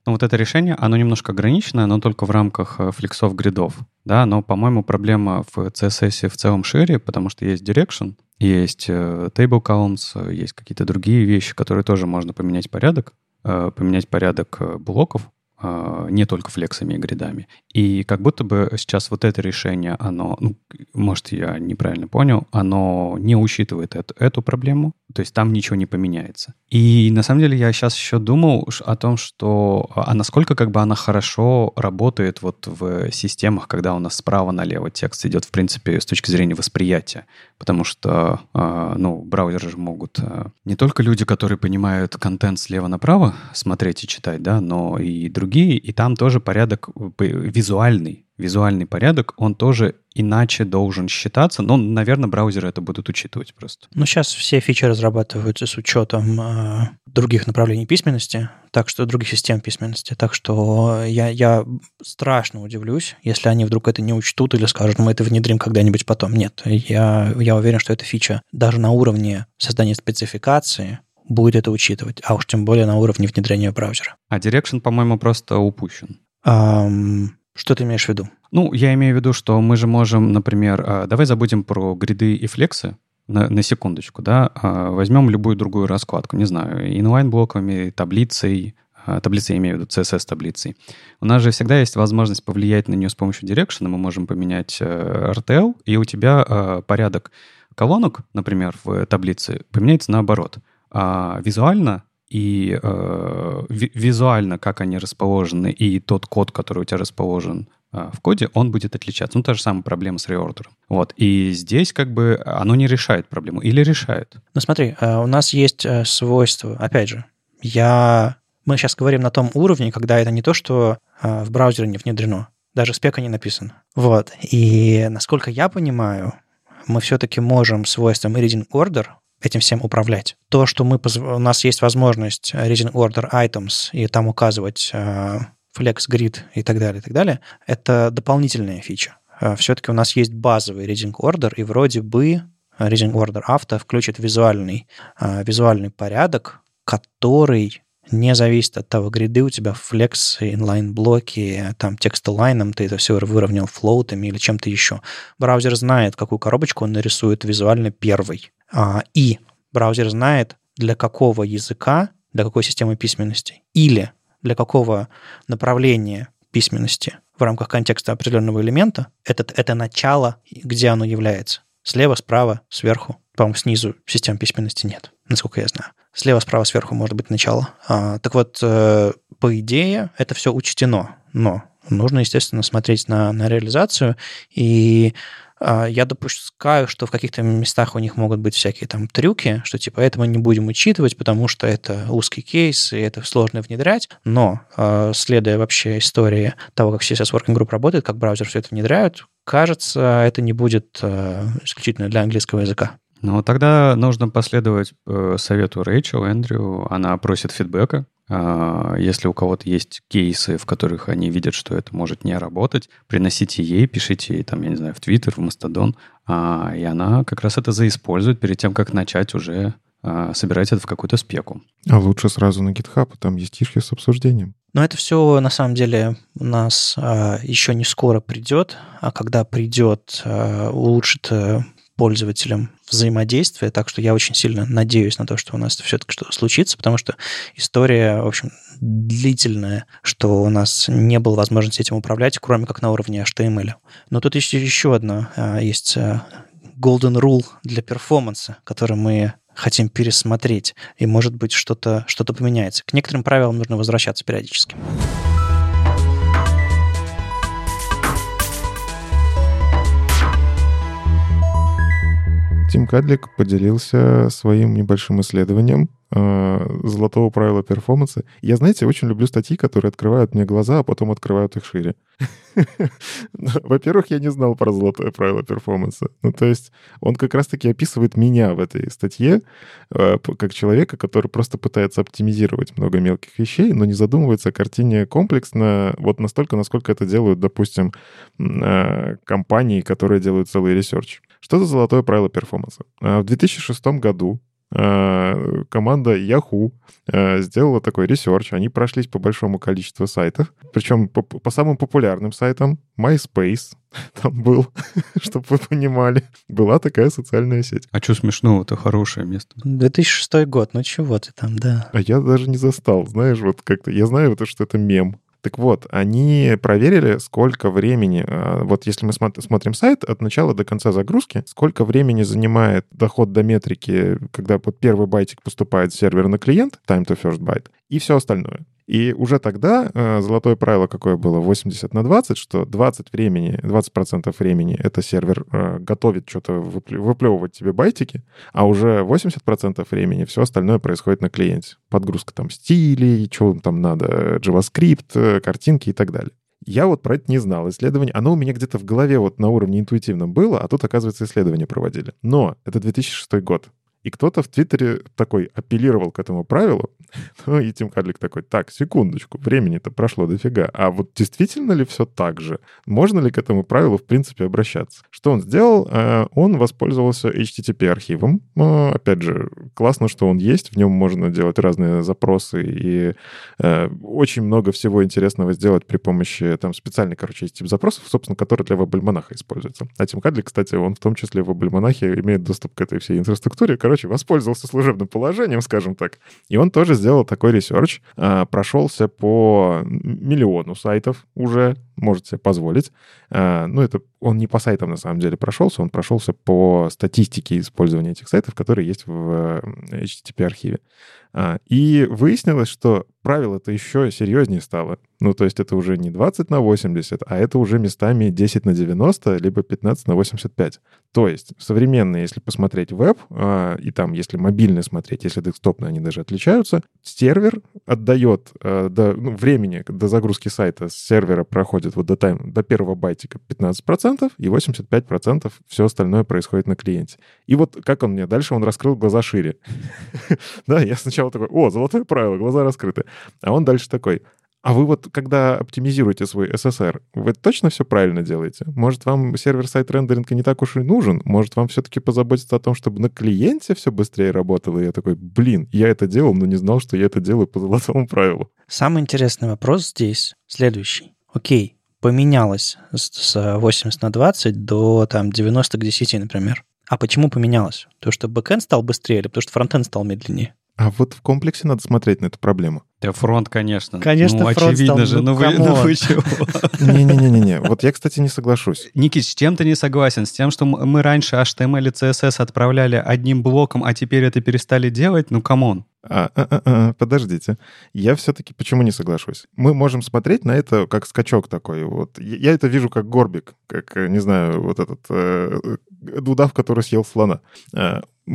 ну, вот это решение, оно немножко ограничено, но только в рамках э, флексов гридов. Да, но, по-моему, проблема в CSS в целом шире, потому что есть direction, есть table columns, есть какие-то другие вещи, которые тоже можно поменять порядок. Э, поменять порядок э, блоков, а, не только флексами и гридами. И как будто бы сейчас вот это решение, оно, ну, может, я неправильно понял, оно не учитывает эту, эту проблему, то есть там ничего не поменяется. И на самом деле я сейчас еще думал о том, что, а насколько как бы она хорошо работает вот в системах, когда у нас справа налево текст идет, в принципе, с точки зрения восприятия. Потому что, а, ну, браузеры же могут а, не только люди, которые понимают контент слева направо смотреть и читать, да, но и другие другие, и там тоже порядок э, визуальный. Визуальный порядок, он тоже иначе должен считаться. Но, наверное, браузеры это будут учитывать просто. Ну, сейчас все фичи разрабатываются с учетом э, других направлений письменности, так что других систем письменности. Так что я, я страшно удивлюсь, если они вдруг это не учтут или скажут, мы это внедрим когда-нибудь потом. Нет, я, я уверен, что эта фича даже на уровне создания спецификации будет это учитывать, а уж тем более на уровне внедрения браузера. А Direction, по-моему, просто упущен. Um, что ты имеешь в виду? Ну, я имею в виду, что мы же можем, например, а, давай забудем про гриды и флексы, на, на секундочку, да, а, возьмем любую другую раскладку, не знаю, инлайн-блоками, таблицей, а, таблицей, я имею в виду CSS-таблицей. У нас же всегда есть возможность повлиять на нее с помощью Direction, мы можем поменять э, RTL, и у тебя порядок колонок, например, в таблице поменяется наоборот а, визуально и э, ви- визуально, как они расположены, и тот код, который у тебя расположен э, в коде, он будет отличаться. Ну, та же самая проблема с реордером. Вот. И здесь как бы оно не решает проблему. Или решает? Ну, смотри, э, у нас есть э, свойство, опять же, я... Мы сейчас говорим на том уровне, когда это не то, что в браузере не внедрено, даже спека не написан. Вот. И насколько я понимаю, мы все-таки можем свойством reading order этим всем управлять. То, что мы, у нас есть возможность reading order items и там указывать э, flex grid и так далее, и так далее, это дополнительная фича. Э, Все-таки у нас есть базовый reading order, и вроде бы reading order авто включит визуальный, э, визуальный порядок, который не зависит от того, гриды у тебя флекс, инлайн блоки, там текст лайном, ты это все выровнял флоутами или чем-то еще. Браузер знает, какую коробочку он нарисует визуально первой. А, и браузер знает, для какого языка, для какой системы письменности или для какого направления письменности в рамках контекста определенного элемента это, это начало, где оно является. Слева, справа, сверху. По-моему, снизу систем письменности нет, насколько я знаю. Слева, справа, сверху может быть начало. А, так вот, э, по идее, это все учтено, но нужно, естественно, смотреть на, на реализацию и а, я допускаю, что в каких-то местах у них могут быть всякие там трюки, что типа это мы не будем учитывать, потому что это узкий кейс, и это сложно внедрять. Но, а, следуя вообще истории того, как CSS Working Group работает, как браузер все это внедряют, кажется, это не будет а, исключительно для английского языка. Ну, тогда нужно последовать э, совету Рэйчел, Эндрю. Она просит фидбэка а, если у кого-то есть кейсы, в которых они видят, что это может не работать, приносите ей, пишите ей, там, я не знаю, в Твиттер, в Мастодон, а, и она как раз это заиспользует перед тем, как начать уже а, собирать это в какую-то спеку. А лучше сразу на GitHub, там есть ишки с обсуждением. Но это все, на самом деле, у нас а, еще не скоро придет, а когда придет, а, улучшит а, пользователям взаимодействие, так что я очень сильно надеюсь на то, что у нас все-таки что-то случится, потому что история, в общем, длительная, что у нас не было возможности этим управлять, кроме как на уровне HTML. Но тут еще, еще одно а, есть а, golden rule для перформанса, который мы хотим пересмотреть, и, может быть, что-то что поменяется. К некоторым правилам нужно возвращаться периодически. Тим Кадлик поделился своим небольшим исследованием э, золотого правила перформанса. Я, знаете, очень люблю статьи, которые открывают мне глаза, а потом открывают их шире. Во-первых, я не знал про золотое правило перформанса. Ну, то есть он как раз-таки описывает меня в этой статье э, как человека, который просто пытается оптимизировать много мелких вещей, но не задумывается о картине комплексно вот настолько, насколько это делают, допустим, э, компании, которые делают целый research. Что за золотое правило перформанса? А, в 2006 году а, команда Yahoo а, сделала такой research. Они прошлись по большому количеству сайтов. Причем по, по самым популярным сайтам MySpace там был, чтобы вы понимали. Была такая социальная сеть. А что смешного? Это хорошее место. 2006 год, ну чего ты там, да. А я даже не застал, знаешь, вот как-то... Я знаю, что это мем. Так вот, они проверили, сколько времени, а, вот если мы смотрим сайт от начала до конца загрузки, сколько времени занимает доход до метрики, когда вот первый байтик поступает с сервера на клиент, time to first byte, и все остальное. И уже тогда э, золотое правило какое было? 80 на 20, что 20 времени, 20% времени это сервер э, готовит что-то, выплевывать тебе байтики, а уже 80% времени все остальное происходит на клиенте. Подгрузка там стилей, что там надо, JavaScript, э, картинки и так далее. Я вот про это не знал. Исследование, оно у меня где-то в голове вот на уровне интуитивном было, а тут, оказывается, исследование проводили. Но это 2006 год. И кто-то в Твиттере такой апеллировал к этому правилу, ну и Тим Карлик такой, так, секундочку, времени-то прошло дофига, а вот действительно ли все так же? Можно ли к этому правилу в принципе обращаться? Что он сделал? Э, он воспользовался HTTP-архивом. Э, опять же, классно, что он есть, в нем можно делать разные запросы и э, очень много всего интересного сделать при помощи там специальной, короче, есть тип запросов, собственно, который для веб-альманаха используется. А Тим Карлик, кстати, он в том числе в веб-альманахе имеет доступ к этой всей инфраструктуре, короче, воспользовался служебным положением, скажем так. И он тоже сделал такой research, а, прошелся по миллиону сайтов уже, можете себе позволить. А, ну, это он не по сайтам на самом деле прошелся, он прошелся по статистике использования этих сайтов, которые есть в HTTP-архиве. А, и выяснилось, что правило-то еще серьезнее стало. Ну, то есть это уже не 20 на 80, а это уже местами 10 на 90, либо 15 на 85. То есть современные, если посмотреть веб, а, и там, если мобильный смотреть, если десктопные, они даже отличаются, сервер отдает до ну, времени, до загрузки сайта с сервера проходит вот до, тайм, до первого байтика 15%, и 85% все остальное происходит на клиенте. И вот как он мне дальше, он раскрыл глаза шире. Да, я сначала такой, о, золотое правило, глаза раскрыты. А он дальше такой, а вы вот, когда оптимизируете свой SSR, вы точно все правильно делаете? Может, вам сервер-сайт рендеринга не так уж и нужен? Может, вам все-таки позаботиться о том, чтобы на клиенте все быстрее работало? И я такой, блин, я это делал, но не знал, что я это делаю по золотому правилу. Самый интересный вопрос здесь следующий. Окей, поменялось с 80 на 20 до там 90 к 10, например. А почему поменялось? Потому что бэкэнд стал быстрее или потому что фронтенд стал медленнее? А вот в комплексе надо смотреть на эту проблему. Да фронт, конечно. Конечно, ну, фронт очевидно стал, же. Ну, ну, вы, ну вы чего? Не-не-не-не. Вот я, кстати, не соглашусь. Никит, с чем ты не согласен? С тем, что мы раньше HTML и CSS отправляли одним блоком, а теперь это перестали делать? Ну, come on. А, а, а, а, подождите. Я все-таки почему не соглашусь? Мы можем смотреть на это как скачок такой. Вот. Я это вижу как горбик, как, не знаю, вот этот э, удав, который съел слона.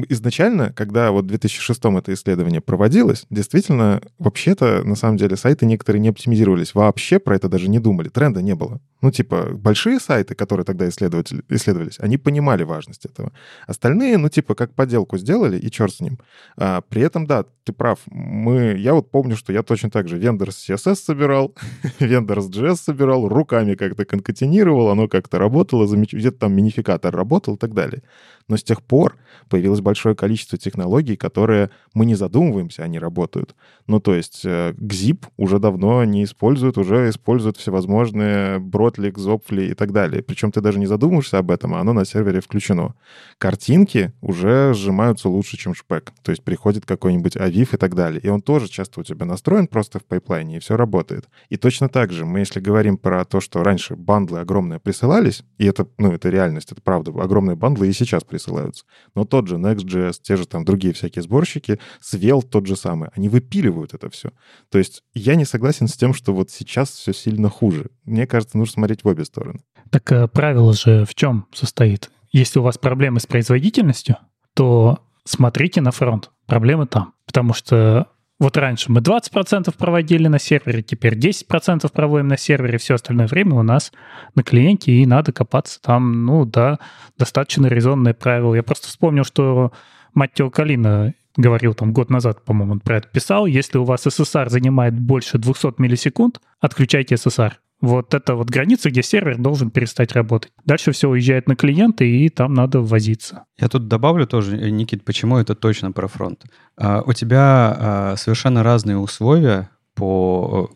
Изначально, когда вот в 2006 это исследование проводилось, действительно, вообще-то, на самом деле, сайты некоторые не оптимизировались. Вообще про это даже не думали. Тренда не было. Ну, типа, большие сайты, которые тогда исследовались, они понимали важность этого. Остальные, ну, типа, как поделку сделали, и черт с ним. А, при этом, да, ты прав. Мы, я вот помню, что я точно так же Vendors CSS собирал, Vendors JS собирал, руками как-то конкатенировал, оно как-то работало, где-то там минификатор работал и так далее. Но с тех пор появилось большое количество технологий, которые мы не задумываемся, они работают. Ну, то есть э, GZIP уже давно не используют, уже используют всевозможные Broadly, Zopfli и так далее. Причем ты даже не задумываешься об этом, а оно на сервере включено. Картинки уже сжимаются лучше, чем шпек. То есть приходит какой-нибудь Aviv и так далее. И он тоже часто у тебя настроен просто в пайплайне, и все работает. И точно так же мы, если говорим про то, что раньше бандлы огромные присылались, и это, ну, это реальность, это правда, огромные бандлы и сейчас присылаются. Но тот же Next.js, те же там другие всякие сборщики, Svelte тот же самый, они выпиливают это все. То есть я не согласен с тем, что вот сейчас все сильно хуже. Мне кажется, нужно смотреть в обе стороны. Так э, правило же в чем состоит? если у вас проблемы с производительностью, то смотрите на фронт. Проблемы там. Потому что вот раньше мы 20% проводили на сервере, теперь 10% проводим на сервере, все остальное время у нас на клиенте, и надо копаться там, ну да, достаточно резонные правила. Я просто вспомнил, что Маттео Калина говорил там год назад, по-моему, он про это писал, если у вас SSR занимает больше 200 миллисекунд, отключайте SSR. Вот это вот граница, где сервер должен перестать работать. Дальше все уезжает на клиенты, и там надо ввозиться. Я тут добавлю тоже, э, Никит, почему это точно про фронт. А, у тебя а, совершенно разные условия по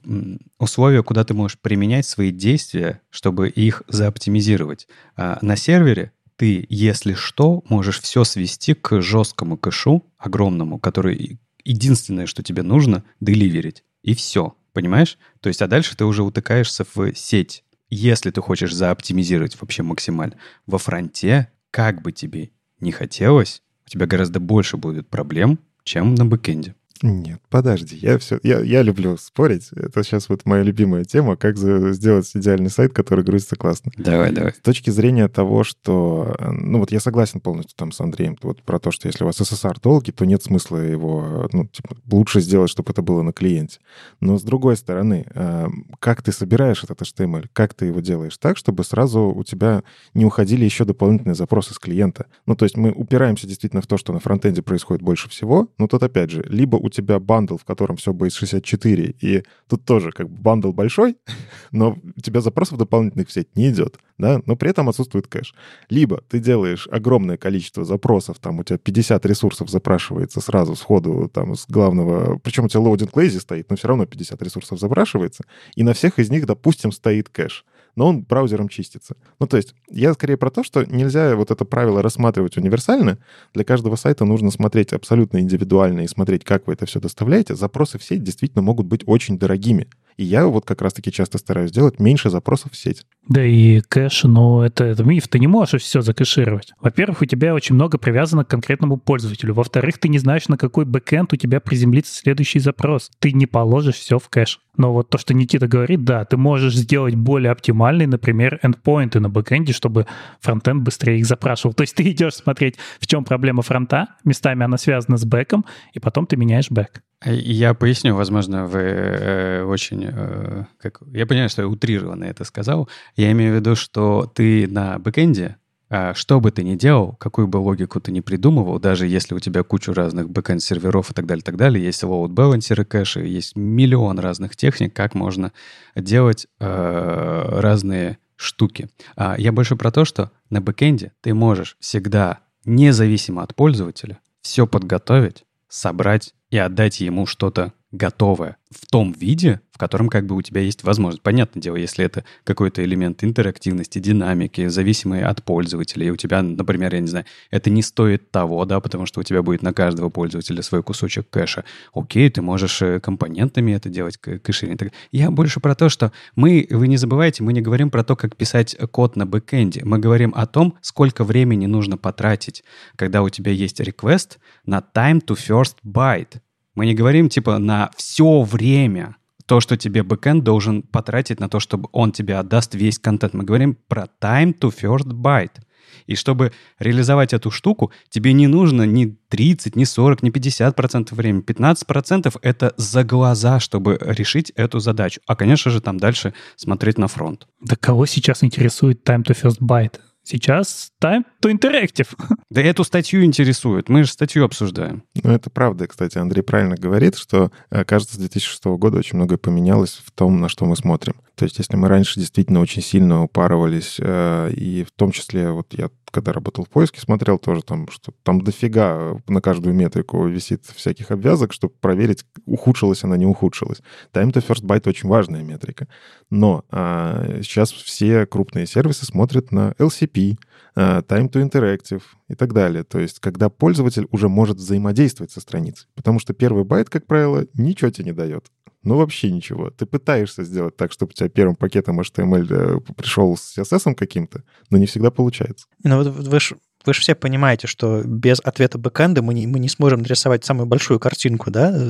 условия, куда ты можешь применять свои действия, чтобы их заоптимизировать. А, на сервере ты, если что, можешь все свести к жесткому кэшу, огромному, который единственное, что тебе нужно, деливерить. И все. Понимаешь? То есть, а дальше ты уже утыкаешься в сеть. Если ты хочешь заоптимизировать вообще максимально. Во фронте, как бы тебе не хотелось, у тебя гораздо больше будет проблем, чем на бэкэнде. Нет, подожди, я все, я, я люблю спорить. Это сейчас вот моя любимая тема, как за, сделать идеальный сайт, который грузится классно. Давай, давай. С точки зрения того, что, ну вот я согласен полностью там с Андреем, вот про то, что если у вас SSR долгий, то нет смысла его, ну, типа, лучше сделать, чтобы это было на клиенте. Но с другой стороны, э, как ты собираешь этот HTML, как ты его делаешь так, чтобы сразу у тебя не уходили еще дополнительные запросы с клиента. Ну, то есть мы упираемся действительно в то, что на фронтенде происходит больше всего, но тут опять же, либо у тебя bundle, в котором все base64, и тут тоже как бы bundle большой, но у тебя запросов дополнительных в сеть не идет, да, но при этом отсутствует кэш. Либо ты делаешь огромное количество запросов, там у тебя 50 ресурсов запрашивается сразу сходу там с главного, причем у тебя loading lazy стоит, но все равно 50 ресурсов запрашивается, и на всех из них, допустим, стоит кэш но он браузером чистится. Ну, то есть я скорее про то, что нельзя вот это правило рассматривать универсально. Для каждого сайта нужно смотреть абсолютно индивидуально и смотреть, как вы это все доставляете. Запросы в сеть действительно могут быть очень дорогими. И я вот как раз-таки часто стараюсь делать меньше запросов в сеть. Да и кэш, ну это, это миф, ты не можешь все закэшировать. Во-первых, у тебя очень много привязано к конкретному пользователю. Во-вторых, ты не знаешь, на какой backend у тебя приземлится следующий запрос. Ты не положишь все в кэш. Но вот то, что Никита говорит, да, ты можешь сделать более оптимальный, например, endpoint ы на backend е, чтобы фронтенд быстрее их запрашивал. То есть ты идешь смотреть, в чем проблема фронта, местами она связана с бэком, и потом ты меняешь бэк. Я поясню, возможно, вы э, очень... Э, как, я понимаю, что я утрированно это сказал. Я имею в виду, что ты на бэкенде, э, что бы ты ни делал, какую бы логику ты ни придумывал, даже если у тебя кучу разных бэкенд-серверов и так далее, так далее, есть load balancer, кэши, есть миллион разных техник, как можно делать э, разные штуки. А я больше про то, что на бэкэнде ты можешь всегда, независимо от пользователя, все подготовить, собрать и отдать ему что-то готовое в том виде, в котором как бы у тебя есть возможность. Понятное дело, если это какой-то элемент интерактивности, динамики, зависимый от пользователя, и у тебя, например, я не знаю, это не стоит того, да, потому что у тебя будет на каждого пользователя свой кусочек кэша. Окей, ты можешь э, компонентами это делать, кэширование. Я больше про то, что мы, вы не забывайте, мы не говорим про то, как писать код на бэкэнде. Мы говорим о том, сколько времени нужно потратить, когда у тебя есть request на time to first byte. Мы не говорим типа на все время то, что тебе бэкэнд должен потратить на то, чтобы он тебе отдаст весь контент. Мы говорим про time to first byte. И чтобы реализовать эту штуку, тебе не нужно ни 30, ни 40, ни 50% времени. 15% это за глаза, чтобы решить эту задачу. А, конечно же, там дальше смотреть на фронт. Да кого сейчас интересует time to first byte? Сейчас time to interactive. Да эту статью интересует. Мы же статью обсуждаем. Ну, это правда, кстати. Андрей правильно говорит, что, э, кажется, с 2006 года очень многое поменялось в том, на что мы смотрим. То есть, если мы раньше действительно очень сильно упарывались, э, и в том числе, вот я когда работал в поиске, смотрел тоже там, что там дофига на каждую метрику висит всяких обвязок, чтобы проверить, ухудшилась она, не ухудшилась. Time to first byte очень важная метрика. Но а, сейчас все крупные сервисы смотрят на LCP, Time to Interactive и так далее. То есть, когда пользователь уже может взаимодействовать со страницей. Потому что первый байт, как правило, ничего тебе не дает. Ну, вообще ничего. Ты пытаешься сделать так, чтобы у тебя первым пакетом HTML э, пришел с CSS каким-то, но не всегда получается. Ну, вот вы же вы же все понимаете, что без ответа бэкэнда мы не, мы не сможем нарисовать самую большую картинку, да?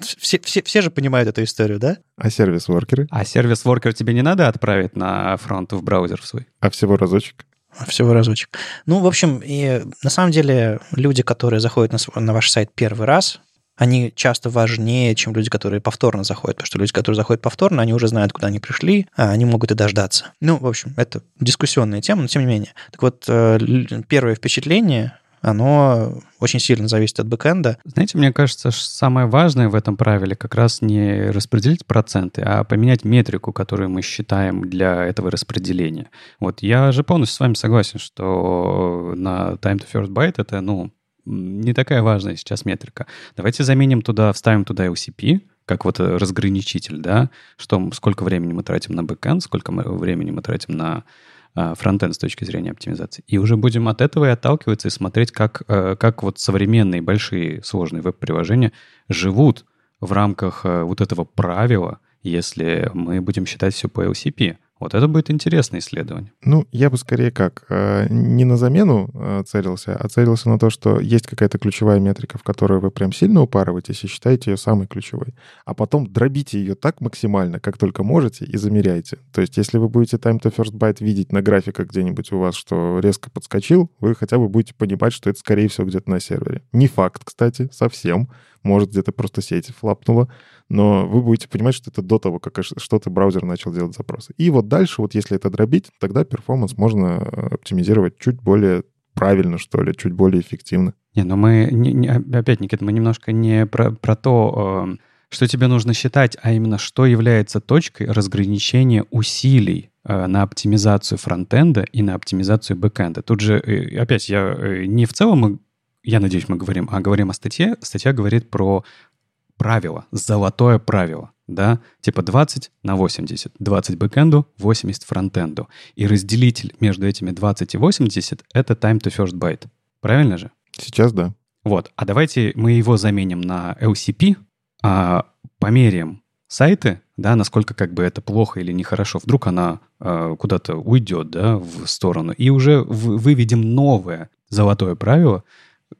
Все, все, все же понимают эту историю, да? А сервис-воркеры? А сервис-воркер тебе не надо отправить на фронт в браузер свой? А всего разочек? Всего разочек. Ну, в общем, и на самом деле люди, которые заходят на, на ваш сайт первый раз, они часто важнее, чем люди, которые повторно заходят, потому что люди, которые заходят повторно, они уже знают, куда они пришли, а они могут и дождаться. Ну, в общем, это дискуссионная тема, но тем не менее. Так вот, э, первое впечатление оно очень сильно зависит от бэкэнда. Знаете, мне кажется, самое важное в этом правиле как раз не распределить проценты, а поменять метрику, которую мы считаем для этого распределения. Вот я же полностью с вами согласен, что на time to first byte это, ну, не такая важная сейчас метрика. Давайте заменим туда, вставим туда LCP, как вот разграничитель, да, что сколько времени мы тратим на бэкэнд, сколько времени мы тратим на фронтенд с точки зрения оптимизации. И уже будем от этого и отталкиваться и смотреть, как, э, как вот современные большие сложные веб-приложения живут в рамках э, вот этого правила, если мы будем считать все по LCP. Вот это будет интересное исследование. Ну, я бы скорее как, э, не на замену э, целился, а целился на то, что есть какая-то ключевая метрика, в которую вы прям сильно упарываетесь и считаете ее самой ключевой. А потом дробите ее так максимально, как только можете, и замеряйте. То есть если вы будете time to first byte видеть на графиках где-нибудь у вас, что резко подскочил, вы хотя бы будете понимать, что это, скорее всего, где-то на сервере. Не факт, кстати, совсем. Может, где-то просто сеть флапнула но вы будете понимать, что это до того, как что-то браузер начал делать запросы. И вот дальше, вот если это дробить, тогда перформанс можно э, оптимизировать чуть более правильно, что ли, чуть более эффективно. Не, но мы, не, не, опять, Никита, мы немножко не про, про то, э, что тебе нужно считать, а именно, что является точкой разграничения усилий э, на оптимизацию фронтенда и на оптимизацию бэкенда. Тут же, э, опять, я э, не в целом, я надеюсь, мы говорим, а говорим о статье. Статья говорит про правило, золотое правило, да, типа 20 на 80, 20 бэкэнду, 80 фронтенду. И разделитель между этими 20 и 80 — это time to first byte. Правильно же? Сейчас да. Вот, а давайте мы его заменим на LCP, а померяем сайты, да, насколько как бы это плохо или нехорошо. Вдруг она э, куда-то уйдет, да, в сторону. И уже в, выведем новое золотое правило,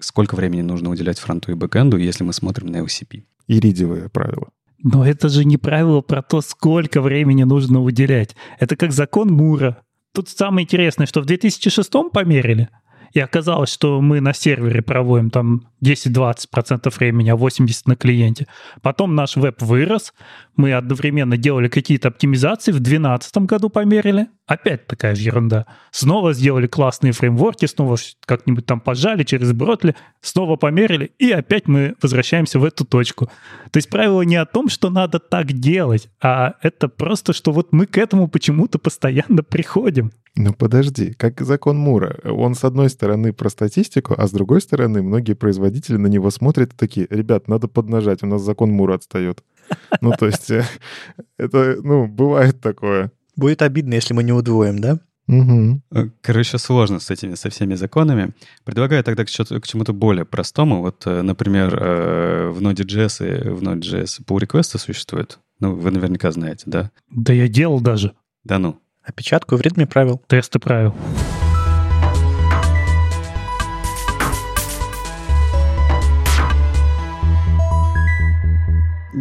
сколько времени нужно уделять фронту и бэкэнду, если мы смотрим на LCP иридиевое правило. Но это же не правило про то, сколько времени нужно уделять. Это как закон Мура. Тут самое интересное, что в 2006 померили, и оказалось, что мы на сервере проводим там 10-20% времени, а 80% на клиенте. Потом наш веб вырос, мы одновременно делали какие-то оптимизации, в 2012 году померили, опять такая же ерунда. Снова сделали классные фреймворки, снова как-нибудь там пожали через Бротли, снова померили, и опять мы возвращаемся в эту точку. То есть правило не о том, что надо так делать, а это просто, что вот мы к этому почему-то постоянно приходим. Ну подожди, как закон Мура. Он с одной стороны про статистику, а с другой стороны многие производители на него смотрят и такие, ребят, надо поднажать, у нас закон Мура отстает. Ну то есть э, это, ну, бывает такое. Будет обидно, если мы не удвоим, да? Угу. Короче, сложно с этими, со всеми законами. Предлагаю тогда к, к чему-то более простому. Вот, э, например, в Node.js и в Node.js pull request существует. Ну, вы наверняка знаете, да? Да я делал даже. Да ну. Опечатку в ритме правил. Тесты правил.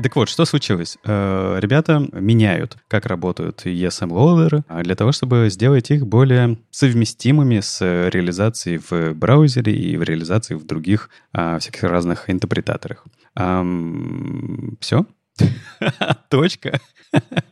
Так вот, что случилось? Э, ребята меняют, как работают ESM-лоудеры, а для того, чтобы сделать их более совместимыми с реализацией в браузере и в реализации в других а, всяких разных интерпретаторах. Все? Точка.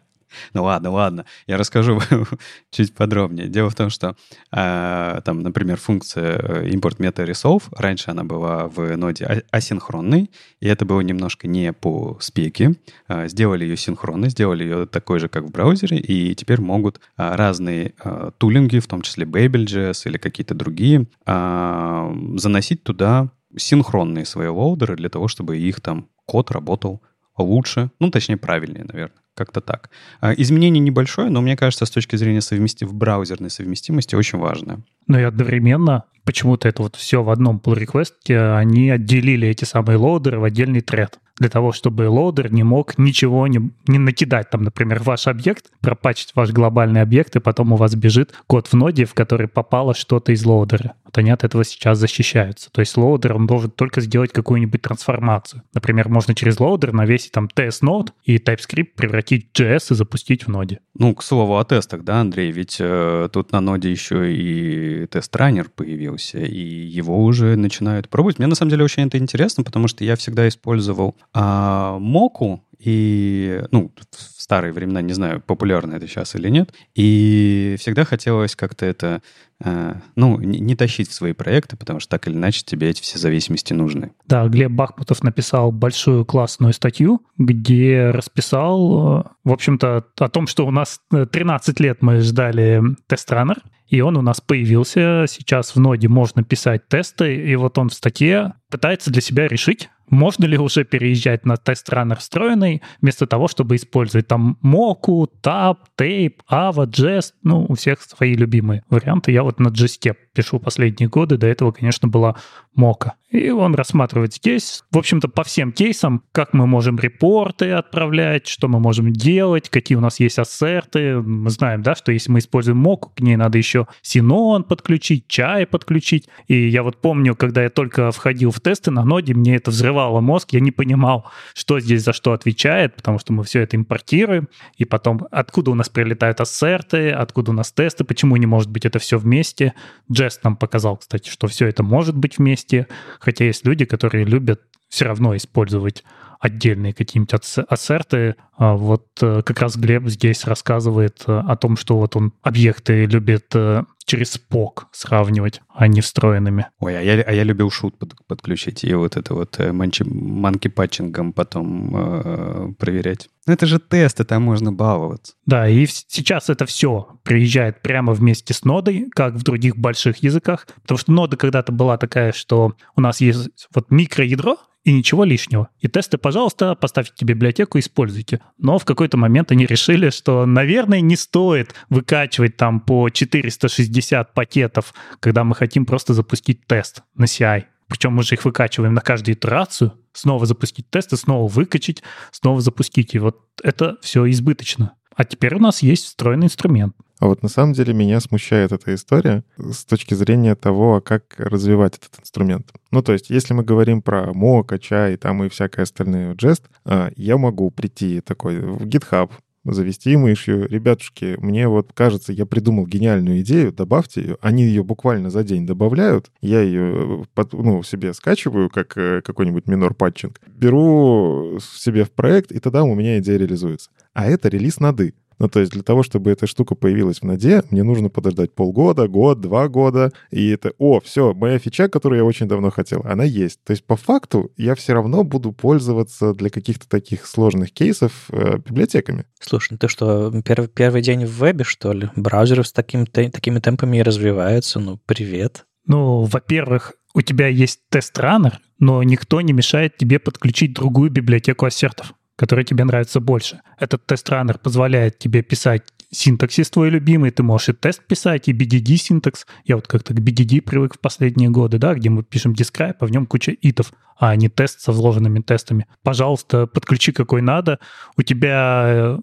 Ну ладно, ладно, я расскажу чуть подробнее. Дело в том, что э, там, например, функция import meta resolve, раньше она была в ноде асинхронной, и это было немножко не по спеке. Э, сделали ее синхронной, сделали ее такой же, как в браузере, и теперь могут э, разные э, тулинги, в том числе Babel.js или какие-то другие, э, заносить туда синхронные свои лоудеры для того, чтобы их там код работал лучше, ну, точнее, правильнее, наверное. Как-то так. А, изменение небольшое, но мне кажется, с точки зрения совмести... браузерной совместимости очень важное. Ну и одновременно почему-то это вот все в одном pull request, они отделили эти самые лоудеры в отдельный тред для того, чтобы лоудер не мог ничего не, не накидать. Там, например, ваш объект, пропачить ваш глобальный объект, и потом у вас бежит код в ноде, в который попало что-то из лоудера. Вот они от этого сейчас защищаются. То есть лоудер, он должен только сделать какую-нибудь трансформацию. Например, можно через лоудер навесить там TS Node и TypeScript превратить схватить JS и запустить в ноде. Ну, к слову о тестах, да, Андрей, ведь э, тут на ноде еще и тест-раннер появился, и его уже начинают пробовать. Мне на самом деле очень это интересно, потому что я всегда использовал а, Mocha, и, ну, в старые времена, не знаю, популярно это сейчас или нет, и всегда хотелось как-то это, э, ну, не, тащить в свои проекты, потому что так или иначе тебе эти все зависимости нужны. Да, Глеб Бахмутов написал большую классную статью, где расписал, э, в общем-то, о том, что у нас 13 лет мы ждали тест-раннер, и он у нас появился. Сейчас в ноде можно писать тесты, и вот он в статье пытается для себя решить, можно ли уже переезжать на тест-раннер встроенный, вместо того, чтобы использовать там Moku, Tab, Tape, Ava, Jest, ну, у всех свои любимые варианты. Я вот на Jest пишу последние годы, до этого, конечно, была Moka. И он рассматривает здесь, в общем-то, по всем кейсам, как мы можем репорты отправлять, что мы можем делать, какие у нас есть ассерты. Мы знаем, да, что если мы используем Moku, к ней надо еще Синон подключить, чай подключить. И я вот помню, когда я только входил в тесты на ноде, мне это взрывало мозг, я не понимал, что здесь за что отвечает, потому что мы все это импортируем, и потом откуда у нас прилетают ассерты, откуда у нас тесты, почему не может быть это все вместе. Jest нам показал, кстати, что все это может быть вместе, Хотя есть люди, которые любят все равно использовать отдельные какие-нибудь ассерты. А вот э, как раз Глеб здесь рассказывает э, о том, что вот он объекты любит э, через POC сравнивать, а не встроенными. Ой, а я, а я любил шут под, подключить и вот это вот манчи, манки патчингом потом э, проверять. Ну это же тесты, там можно баловаться. Да, и сейчас это все приезжает прямо вместе с нодой, как в других больших языках, потому что нода когда-то была такая, что у нас есть вот микроядро, и ничего лишнего. И тесты, пожалуйста, поставьте библиотеку, используйте. Но в какой-то момент они решили, что, наверное, не стоит выкачивать там по 460 пакетов, когда мы хотим просто запустить тест на CI. Причем мы же их выкачиваем на каждую итерацию, снова запустить тесты, снова выкачать, снова запустить. И вот это все избыточно. А теперь у нас есть встроенный инструмент. А вот на самом деле меня смущает эта история с точки зрения того, а как развивать этот инструмент. Ну, то есть, если мы говорим про Mocha, чай, там и всякое остальное Jest, а, я могу прийти такой в GitHub, завести мышью. Ребятушки, мне вот кажется, я придумал гениальную идею, добавьте ее. Они ее буквально за день добавляют. Я ее под, ну, себе скачиваю, как э, какой-нибудь минор патчинг. Беру себе в проект, и тогда у меня идея реализуется. А это релиз нады. Ну, то есть для того, чтобы эта штука появилась в ноде, мне нужно подождать полгода, год, два года, и это, о, все, моя фича, которую я очень давно хотел, она есть. То есть по факту я все равно буду пользоваться для каких-то таких сложных кейсов э, библиотеками. Слушай, ну ты что, первый, первый день в вебе, что ли? Браузеры с таким, такими темпами и развиваются, ну, привет. Ну, во-первых, у тебя есть тест-раннер, но никто не мешает тебе подключить другую библиотеку ассертов который тебе нравится больше. Этот тест-раннер позволяет тебе писать синтаксис твой любимый, ты можешь и тест писать, и BDD синтакс. Я вот как-то к BDD привык в последние годы, да, где мы пишем describe, а в нем куча итов, а не тест со вложенными тестами. Пожалуйста, подключи какой надо. У тебя э,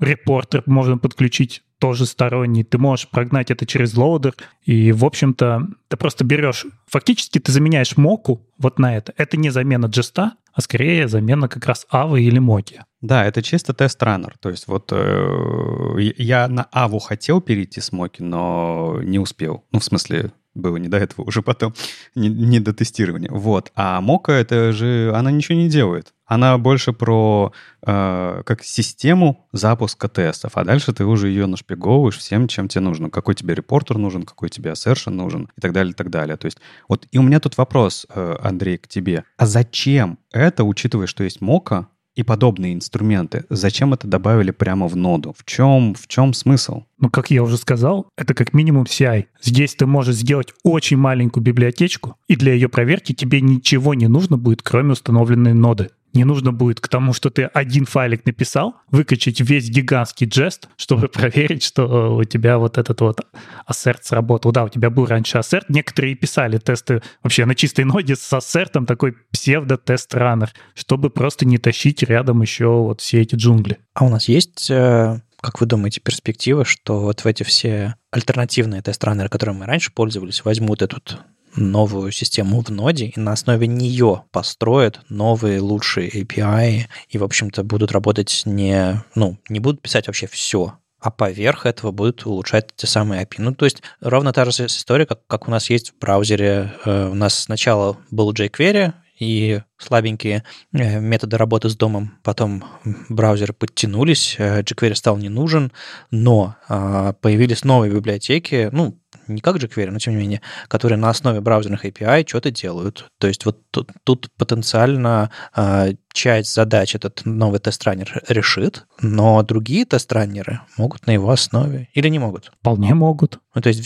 репортер можно подключить тоже сторонний, ты можешь прогнать это через лоудер, и, в общем-то, ты просто берешь, фактически ты заменяешь Mocha вот на это. Это не замена Jest -а, а скорее замена как раз AVA или Mocha. Да, это чисто тест-раннер. То есть вот э, я на AVA хотел перейти с Mocha, но не успел. Ну, в смысле, было не до этого, уже потом не, не до тестирования. Вот. А Mocha это же, она ничего не делает. Она больше про э, как систему запуска тестов, а дальше ты уже ее нашпиговываешь всем, чем тебе нужно. Какой тебе репортер нужен, какой тебе ассершн нужен и так далее, и так далее. То есть вот и у меня тут вопрос, э, Андрей, к тебе. А зачем это, учитывая, что есть Мока, и подобные инструменты. Зачем это добавили прямо в ноду? В чем, в чем смысл? Ну, как я уже сказал, это как минимум CI. Здесь ты можешь сделать очень маленькую библиотечку, и для ее проверки тебе ничего не нужно будет, кроме установленной ноды. Не нужно будет к тому, что ты один файлик написал, выкачать весь гигантский джест, чтобы проверить, что э, у тебя вот этот вот ассерт сработал. Да, у тебя был раньше ассерт. Некоторые писали тесты вообще на чистой ноде с ассертом, такой псевдо-тест-раннер, чтобы просто не тащить рядом еще вот все эти джунгли. А у нас есть э, как вы думаете, перспектива, что вот в эти все альтернативные тест-раннеры, которыми мы раньше пользовались, возьмут этот новую систему в ноде и на основе нее построят новые лучшие API и, в общем-то, будут работать не, ну, не будут писать вообще все, а поверх этого будут улучшать те самые API. Ну, то есть ровно та же история, как, как у нас есть в браузере. Э, у нас сначала был jQuery, и слабенькие э, методы работы с домом. Потом браузеры подтянулись, э, jQuery стал не нужен, но а, появились новые библиотеки, ну, не как jQuery, но тем не менее, которые на основе браузерных API что-то делают. То есть вот тут, тут потенциально э, часть задач этот новый тест-раннер решит, но другие тест-раннеры могут на его основе или не могут? Вполне могут. Ну, то есть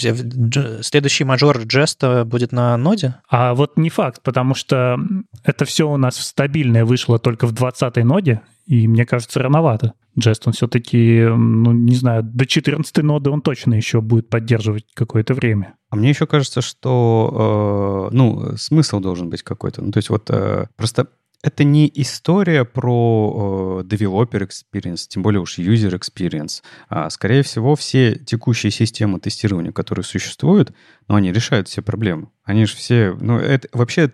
следующий мажор джеста будет на ноде? А вот не факт, потому что это все у нас стабильное вышло только в 20-й ноде, и мне кажется, рановато. Jest, он все-таки, ну, не знаю, до 14 ноды он точно еще будет поддерживать какое-то время. А мне еще кажется, что, э, ну, смысл должен быть какой-то. Ну, то есть вот э, просто это не история про э, developer experience, тем более уж user experience. А, скорее всего, все текущие системы тестирования, которые существуют, но они решают все проблемы. Они же все... Ну, это вообще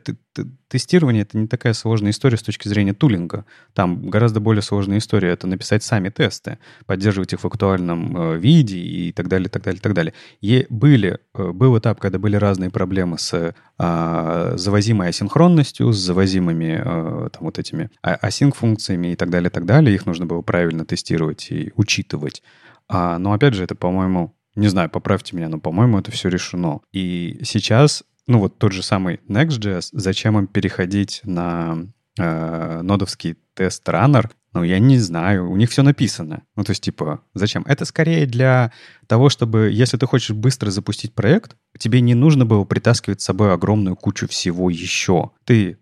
тестирование — это не такая сложная история с точки зрения тулинга. Там гораздо более сложная история — это написать сами тесты, поддерживать их в актуальном э, виде и так далее, так далее, так далее. И были, э, был этап, когда были разные проблемы с э, завозимой асинхронностью, с завозимыми э, там вот этими асинк-функциями и так далее, так далее. Их нужно было правильно тестировать и учитывать. А, но опять же, это, по-моему, не знаю, поправьте меня, но, по-моему, это все решено. И сейчас, ну вот тот же самый Next.js, зачем им переходить на э, нодовский тест-раннер, ну, я не знаю, у них все написано. Ну, то есть, типа, зачем? Это скорее для того, чтобы, если ты хочешь быстро запустить проект, тебе не нужно было притаскивать с собой огромную кучу всего еще. Ты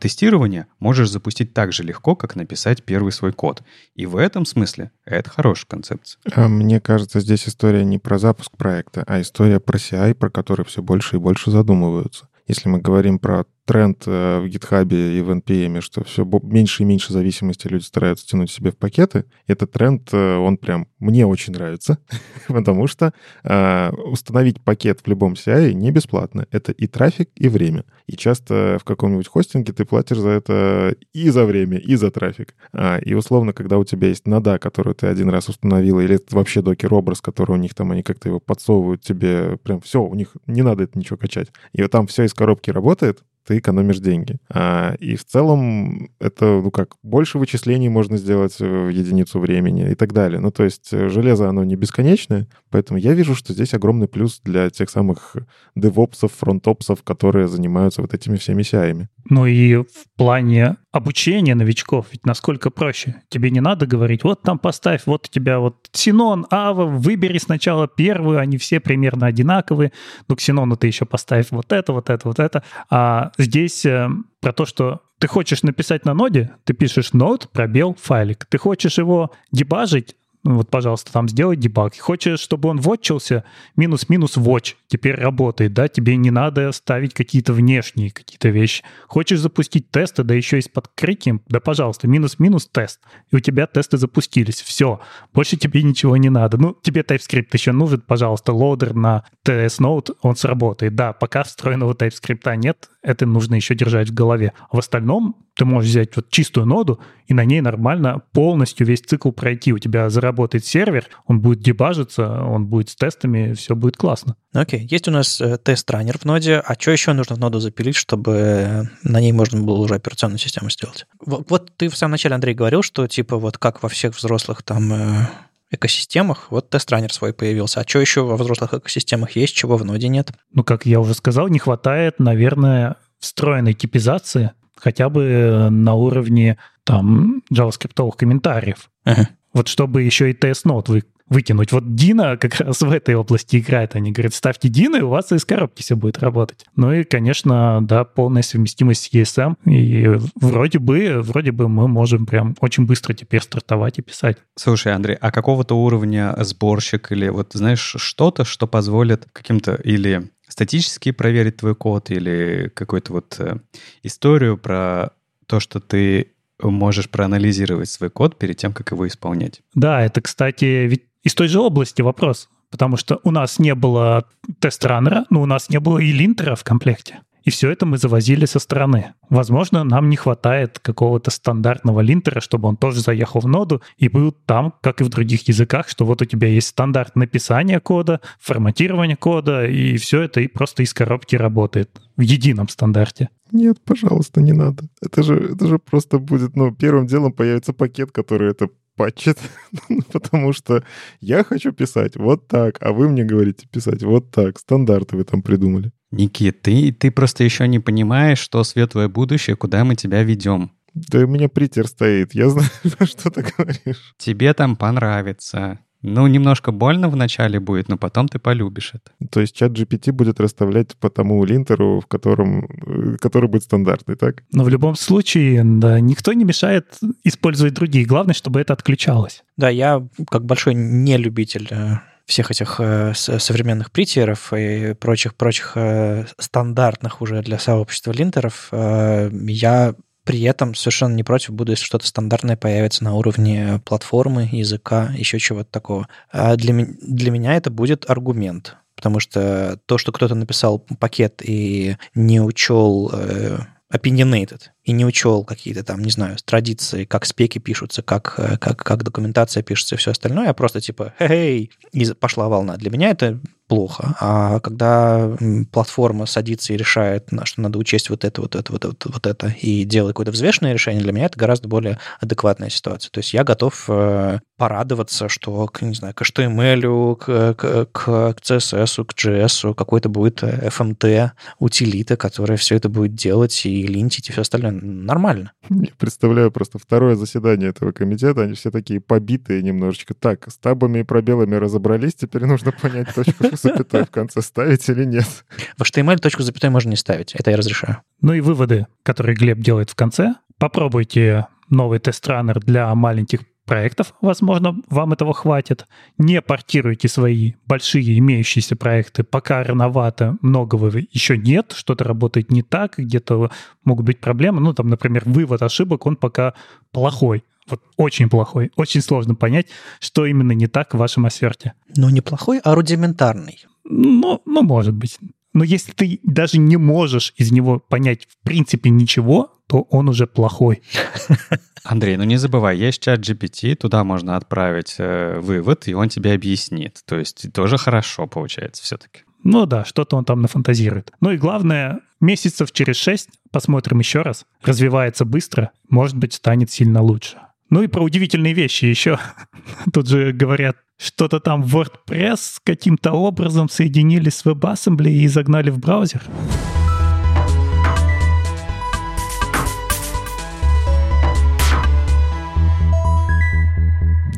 тестирование можешь запустить так же легко, как написать первый свой код. И в этом смысле это хорошая концепция. А мне кажется, здесь история не про запуск проекта, а история про CI, про который все больше и больше задумываются. Если мы говорим про тренд э, в GitHub и в NPM, что все меньше и меньше зависимости люди стараются тянуть себе в пакеты. Этот тренд, э, он прям мне очень нравится, потому что э, установить пакет в любом CI не бесплатно. Это и трафик, и время. И часто в каком-нибудь хостинге ты платишь за это и за время, и за трафик. А, и условно, когда у тебя есть нода, которую ты один раз установил, или это вообще докер-образ, который у них там, они как-то его подсовывают тебе, прям все, у них не надо это ничего качать. И вот там все из коробки работает, ты экономишь деньги. А, и в целом это, ну как, больше вычислений можно сделать в единицу времени и так далее. Ну то есть э, железо, оно не бесконечное, поэтому я вижу, что здесь огромный плюс для тех самых девопсов, фронтопсов, которые занимаются вот этими всеми CI. Ну и в плане обучения новичков, ведь насколько проще. Тебе не надо говорить, вот там поставь, вот у тебя вот Синон, Ава, выбери сначала первую, они все примерно одинаковые, ну Синону ты еще поставь вот это, вот это, вот это. А здесь э, про то, что ты хочешь написать на ноде, ты пишешь node, пробел, файлик. Ты хочешь его дебажить, вот, пожалуйста, там сделай дебаг. Хочешь, чтобы он вотчился, минус-минус watch теперь работает, да, тебе не надо ставить какие-то внешние какие-то вещи. Хочешь запустить тесты, да еще и с покрытием, да, пожалуйста, минус-минус тест. И у тебя тесты запустились. Все, больше тебе ничего не надо. Ну, тебе TypeScript еще нужен, пожалуйста, лоудер на TS Node, он сработает. Да, пока встроенного TypeScript нет, это нужно еще держать в голове. А в остальном ты можешь взять вот чистую ноду и на ней нормально полностью весь цикл пройти. У тебя заработает сервер, он будет дебажиться, он будет с тестами, все будет классно. Окей, okay. есть у нас э, тест-раннер в ноде, а что еще нужно в ноду запилить, чтобы на ней можно было уже операционную систему сделать? Вот, вот ты в самом начале, Андрей, говорил, что типа вот как во всех взрослых там э, экосистемах, вот тест-раннер свой появился. А что еще во взрослых экосистемах есть, чего в ноде нет? Ну, как я уже сказал, не хватает, наверное, встроенной типизации, хотя бы э, на уровне там JavaScript комментариев. Ага. Вот чтобы еще и TS-нот вы, вытянуть. Вот Дина как раз в этой области играет. Они говорят, ставьте Дина, и у вас из коробки все будет работать. Ну и, конечно, да, полная совместимость с ESM. И вроде бы, вроде бы мы можем прям очень быстро теперь стартовать и писать. Слушай, Андрей, а какого-то уровня сборщик или вот, знаешь, что-то, что позволит каким-то или статически проверить твой код или какую-то вот э, историю про то, что ты можешь проанализировать свой код перед тем, как его исполнять. Да, это, кстати, ведь из той же области вопрос. потому что у нас не было тест-раннера, но у нас не было и линтера в комплекте. И все это мы завозили со стороны. Возможно, нам не хватает какого-то стандартного линтера, чтобы он тоже заехал в ноду и был там, как и в других языках, что вот у тебя есть стандарт написания кода, форматирования кода, и все это и просто из коробки работает в едином стандарте. Нет, пожалуйста, не надо. Это же, это же просто будет, ну, первым делом появится пакет, который это патчит, потому что я хочу писать вот так, а вы мне говорите писать вот так. Стандарты вы там придумали. Никит, ты, ты просто еще не понимаешь, что светлое будущее, куда мы тебя ведем. Да у меня притер стоит, я знаю, что ты говоришь. Тебе там понравится. Ну, немножко больно вначале будет, но потом ты полюбишь это. То есть чат GPT будет расставлять по тому линтеру, в котором, э, который будет стандартный, так? Но в любом случае, да, никто не мешает использовать другие. Главное, чтобы это отключалось. Да, я как большой нелюбитель э, всех этих э, современных притеров и прочих-прочих э, стандартных уже для сообщества линтеров, э, я при этом совершенно не против буду, если что-то стандартное появится на уровне платформы, языка, еще чего-то такого. А для, для меня это будет аргумент, потому что то, что кто-то написал пакет и не учел э, opinionated и не учел какие-то там, не знаю, традиции, как спеки пишутся, как, э, как, как документация пишется и все остальное, а просто типа «хей-хей», и пошла волна. Для меня это плохо. А когда платформа садится и решает, что надо учесть вот это, вот это, вот это, вот это, и делает какое-то взвешенное решение, для меня это гораздо более адекватная ситуация. То есть я готов э, порадоваться, что, не знаю, к HTML, к, к, к CSS, к JS какой-то будет FMT, утилита, которая все это будет делать и линтить, и все остальное. Нормально. Я представляю просто второе заседание этого комитета, они все такие побитые немножечко. Так, с табами и пробелами разобрались, теперь нужно понять точку запятой в конце ставить или нет. В HTML точку запятой можно не ставить, это я разрешаю. Ну и выводы, которые Глеб делает в конце. Попробуйте новый тест-раннер для маленьких проектов, возможно, вам этого хватит. Не портируйте свои большие имеющиеся проекты, пока рановато, многого еще нет, что-то работает не так, где-то могут быть проблемы. Ну, там, например, вывод ошибок, он пока плохой. Вот очень плохой. Очень сложно понять, что именно не так в вашем осверте. Ну, не плохой, а рудиментарный. Ну, ну, может быть. Но если ты даже не можешь из него понять в принципе ничего, то он уже плохой. Андрей, ну не забывай, есть чат GPT, туда можно отправить э, вывод, и он тебе объяснит. То есть тоже хорошо получается все-таки. Ну да, что-то он там нафантазирует. Ну и главное, месяцев через шесть посмотрим еще раз. Развивается быстро, может быть, станет сильно лучше. Ну и про удивительные вещи еще. Тут же говорят, что-то там WordPress каким-то образом соединили с WebAssembly и загнали в браузер.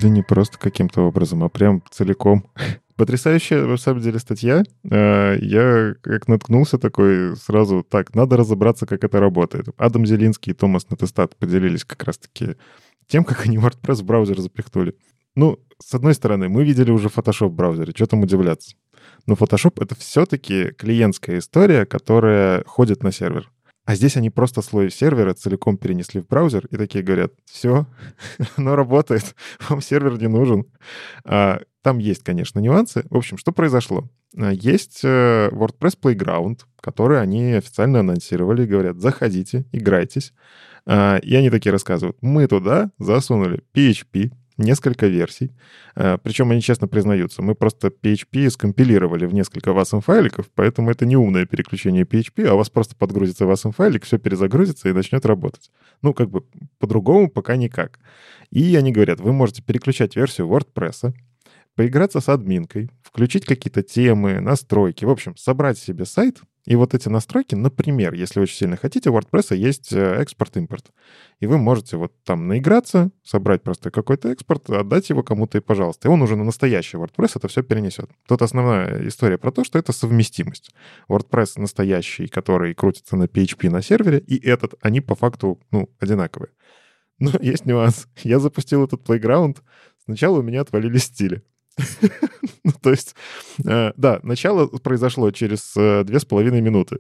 Да не просто каким-то образом, а прям целиком. Потрясающая, на самом деле, статья. Э, я как наткнулся такой сразу, так, надо разобраться, как это работает. Адам Зелинский и Томас Натестат поделились как раз-таки тем, как они WordPress браузер запихнули. Ну, с одной стороны, мы видели уже Photoshop в браузере, что там удивляться. Но Photoshop — это все-таки клиентская история, которая ходит на сервер. А здесь они просто слой сервера целиком перенесли в браузер и такие говорят, все, оно работает, вам сервер не нужен. А, там есть, конечно, нюансы. В общем, что произошло? А, есть э, WordPress Playground, который они официально анонсировали, говорят, заходите, играйтесь. А, и они такие рассказывают, мы туда засунули PHP, несколько версий. А, Причем они честно признаются, мы просто PHP скомпилировали в несколько WASM файликов, поэтому это не умное переключение PHP, а у вас просто подгрузится WASM файлик, все перезагрузится и начнет работать. Ну, как бы по-другому пока никак. И они говорят, вы можете переключать версию WordPress, поиграться с админкой, включить какие-то темы, настройки, в общем, собрать себе сайт, и вот эти настройки, например, если очень сильно хотите, у WordPress есть э, экспорт-импорт. И вы можете вот там наиграться, собрать просто какой-то экспорт, отдать его кому-то и пожалуйста. И он уже на настоящий WordPress это все перенесет. Тут основная история про то, что это совместимость. WordPress настоящий, который крутится на PHP на сервере, и этот, они по факту, ну, одинаковые. Но есть нюанс. Я запустил этот Playground, сначала у меня отвалились стили. ну, то есть, э, да, начало произошло через э, две с половиной минуты.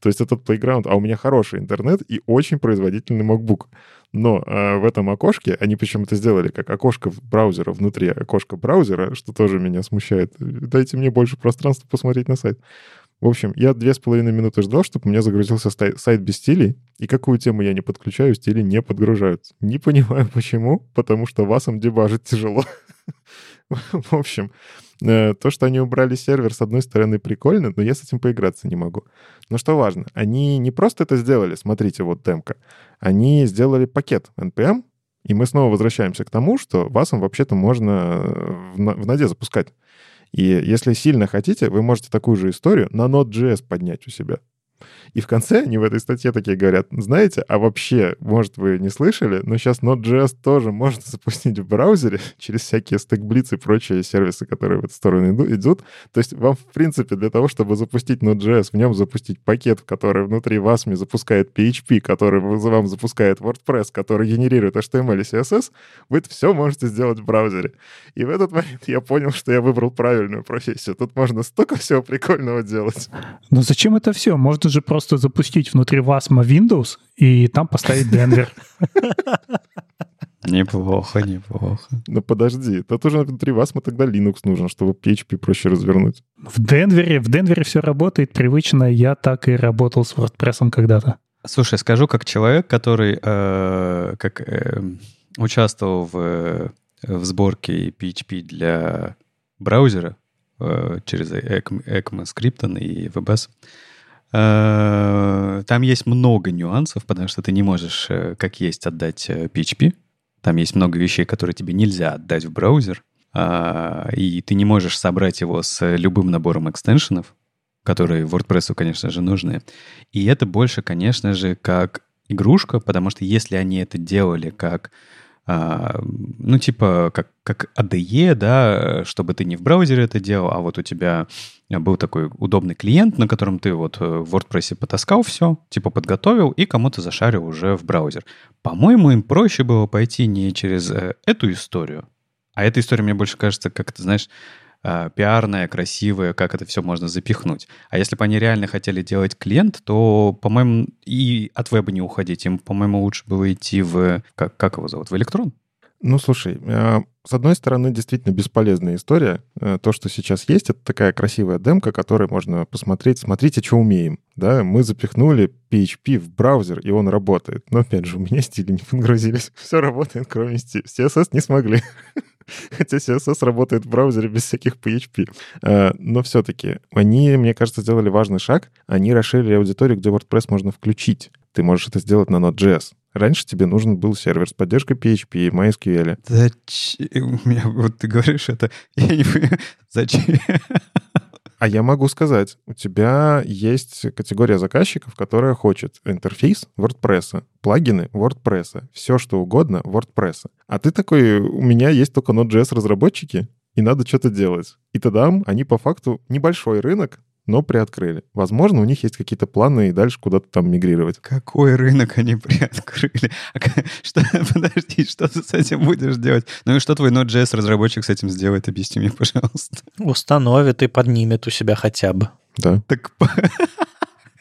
То есть этот Playground, а у меня хороший интернет и очень производительный MacBook. Но э, в этом окошке, они почему-то сделали как окошко браузера внутри окошка браузера, что тоже меня смущает. Дайте мне больше пространства посмотреть на сайт. В общем, я две с половиной минуты ждал, чтобы у меня загрузился сайт без стилей, и какую тему я не подключаю, стили не подгружаются. Не понимаю почему, потому что вас им дебажить тяжело. В общем, э, то, что они убрали сервер, с одной стороны, прикольно, но я с этим поиграться не могу. Но что важно, они не просто это сделали, смотрите, вот демка, они сделали пакет NPM, и мы снова возвращаемся к тому, что васом вообще-то можно в наде запускать. И если сильно хотите, вы можете такую же историю на Node.js поднять у себя. И в конце они в этой статье такие говорят, знаете, а вообще, может, вы не слышали, но сейчас Node.js тоже можно запустить в браузере через всякие StackBlitz и прочие сервисы, которые в эту сторону идут. То есть вам, в принципе, для того, чтобы запустить Node.js, в нем запустить пакет, который внутри вас запускает PHP, который вам запускает WordPress, который генерирует HTML и CSS, вы это все можете сделать в браузере. И в этот момент я понял, что я выбрал правильную профессию. Тут можно столько всего прикольного делать. Но зачем это все? Можно же просто запустить внутри Wasm Windows и там поставить Денвер. Неплохо, неплохо. Но подожди, тут уже внутри Wasm тогда Linux нужен, чтобы PHP проще развернуть. В Денвере, в Денвере все работает привычно. Я так и работал с WordPress когда-то. Слушай, скажу как человек, который э, как, э, участвовал в, в сборке PHP для браузера э, через ECMAScript и VBS. Э, там есть много нюансов, потому что ты не можешь э, как есть отдать PHP. Э, там есть много вещей, которые тебе нельзя отдать в браузер. А, и ты не можешь собрать его с любым набором экстеншенов, которые WordPress, конечно же, нужны. И это больше, конечно же, как игрушка, потому что если они это делали как а, ну, типа, как, как ADE, да, чтобы ты не в браузере это делал, а вот у тебя был такой удобный клиент, на котором ты вот в WordPress потаскал все, типа подготовил и кому-то зашарил уже в браузер. По-моему, им проще было пойти не через э, эту историю, а эта история, мне больше кажется, как ты знаешь, э, пиарная, красивая, как это все можно запихнуть. А если бы они реально хотели делать клиент, то, по-моему, и от веба не уходить. Им, по-моему, лучше было идти в... Как, как его зовут? В электрон? Ну, слушай, э, с одной стороны, действительно бесполезная история. Э, то, что сейчас есть, это такая красивая демка, которой можно посмотреть, смотрите, что умеем. Да, мы запихнули PHP в браузер, и он работает. Но, опять же, у меня стили не подгрузились. Все работает, кроме стиля. CSS не смогли. Хотя CSS работает в браузере без всяких PHP. Э, но все-таки они, мне кажется, сделали важный шаг. Они расширили аудиторию, где WordPress можно включить. Ты можешь это сделать на Node.js. Раньше тебе нужен был сервер с поддержкой PHP, MySQL. Зачем? Вот ты говоришь это, я не понимаю, зачем? А я могу сказать, у тебя есть категория заказчиков, которая хочет интерфейс WordPress, плагины WordPress, все что угодно WordPress. А ты такой, у меня есть только Node.js разработчики, и надо что-то делать. И тогда они по факту небольшой рынок, но приоткрыли. Возможно, у них есть какие-то планы и дальше куда-то там мигрировать. Какой рынок они приоткрыли? А что, подожди, что ты с этим будешь делать? Ну и что твой Node.js разработчик с этим сделает? Объясни мне, пожалуйста. Установит и поднимет у себя хотя бы. Да. Так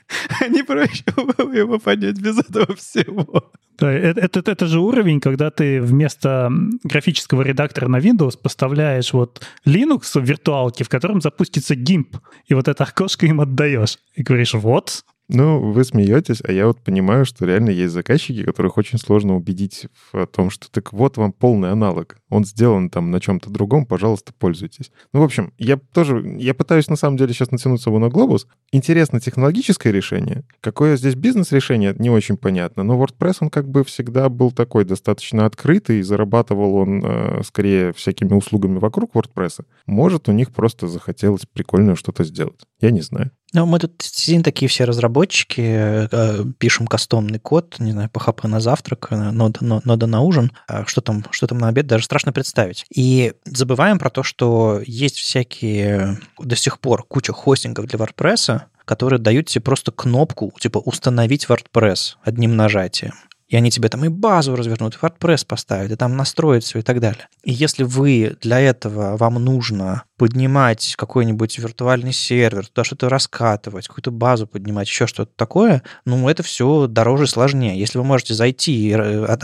не проще было его поднять без этого всего. Да, это, это, это же уровень, когда ты вместо графического редактора на Windows поставляешь вот Linux в виртуалке, в котором запустится GIMP, и вот это окошко им отдаешь. И говоришь, вот, ну, вы смеетесь, а я вот понимаю, что реально есть заказчики, которых очень сложно убедить в том, что так вот вам полный аналог. Он сделан там на чем-то другом, пожалуйста, пользуйтесь. Ну, в общем, я тоже, я пытаюсь на самом деле сейчас натянуться в глобус. Интересно технологическое решение. Какое здесь бизнес-решение, не очень понятно. Но WordPress, он как бы всегда был такой достаточно открытый, и зарабатывал он э, скорее всякими услугами вокруг WordPress. Может, у них просто захотелось прикольно что-то сделать. Я не знаю. Ну, мы тут сидим такие все разработчики, э, пишем кастомный код, не знаю, PHP на завтрак, э, нода, нода на ужин, а что там, что там на обед, даже страшно представить. И забываем про то, что есть всякие до сих пор куча хостингов для WordPress, которые дают тебе просто кнопку, типа, установить WordPress одним нажатием. И они тебе там и базу развернут, и WordPress поставят, и там настроят все и так далее. И если вы для этого, вам нужно поднимать какой-нибудь виртуальный сервер, туда что-то раскатывать, какую-то базу поднимать, еще что-то такое, ну, это все дороже и сложнее. Если вы можете зайти и э,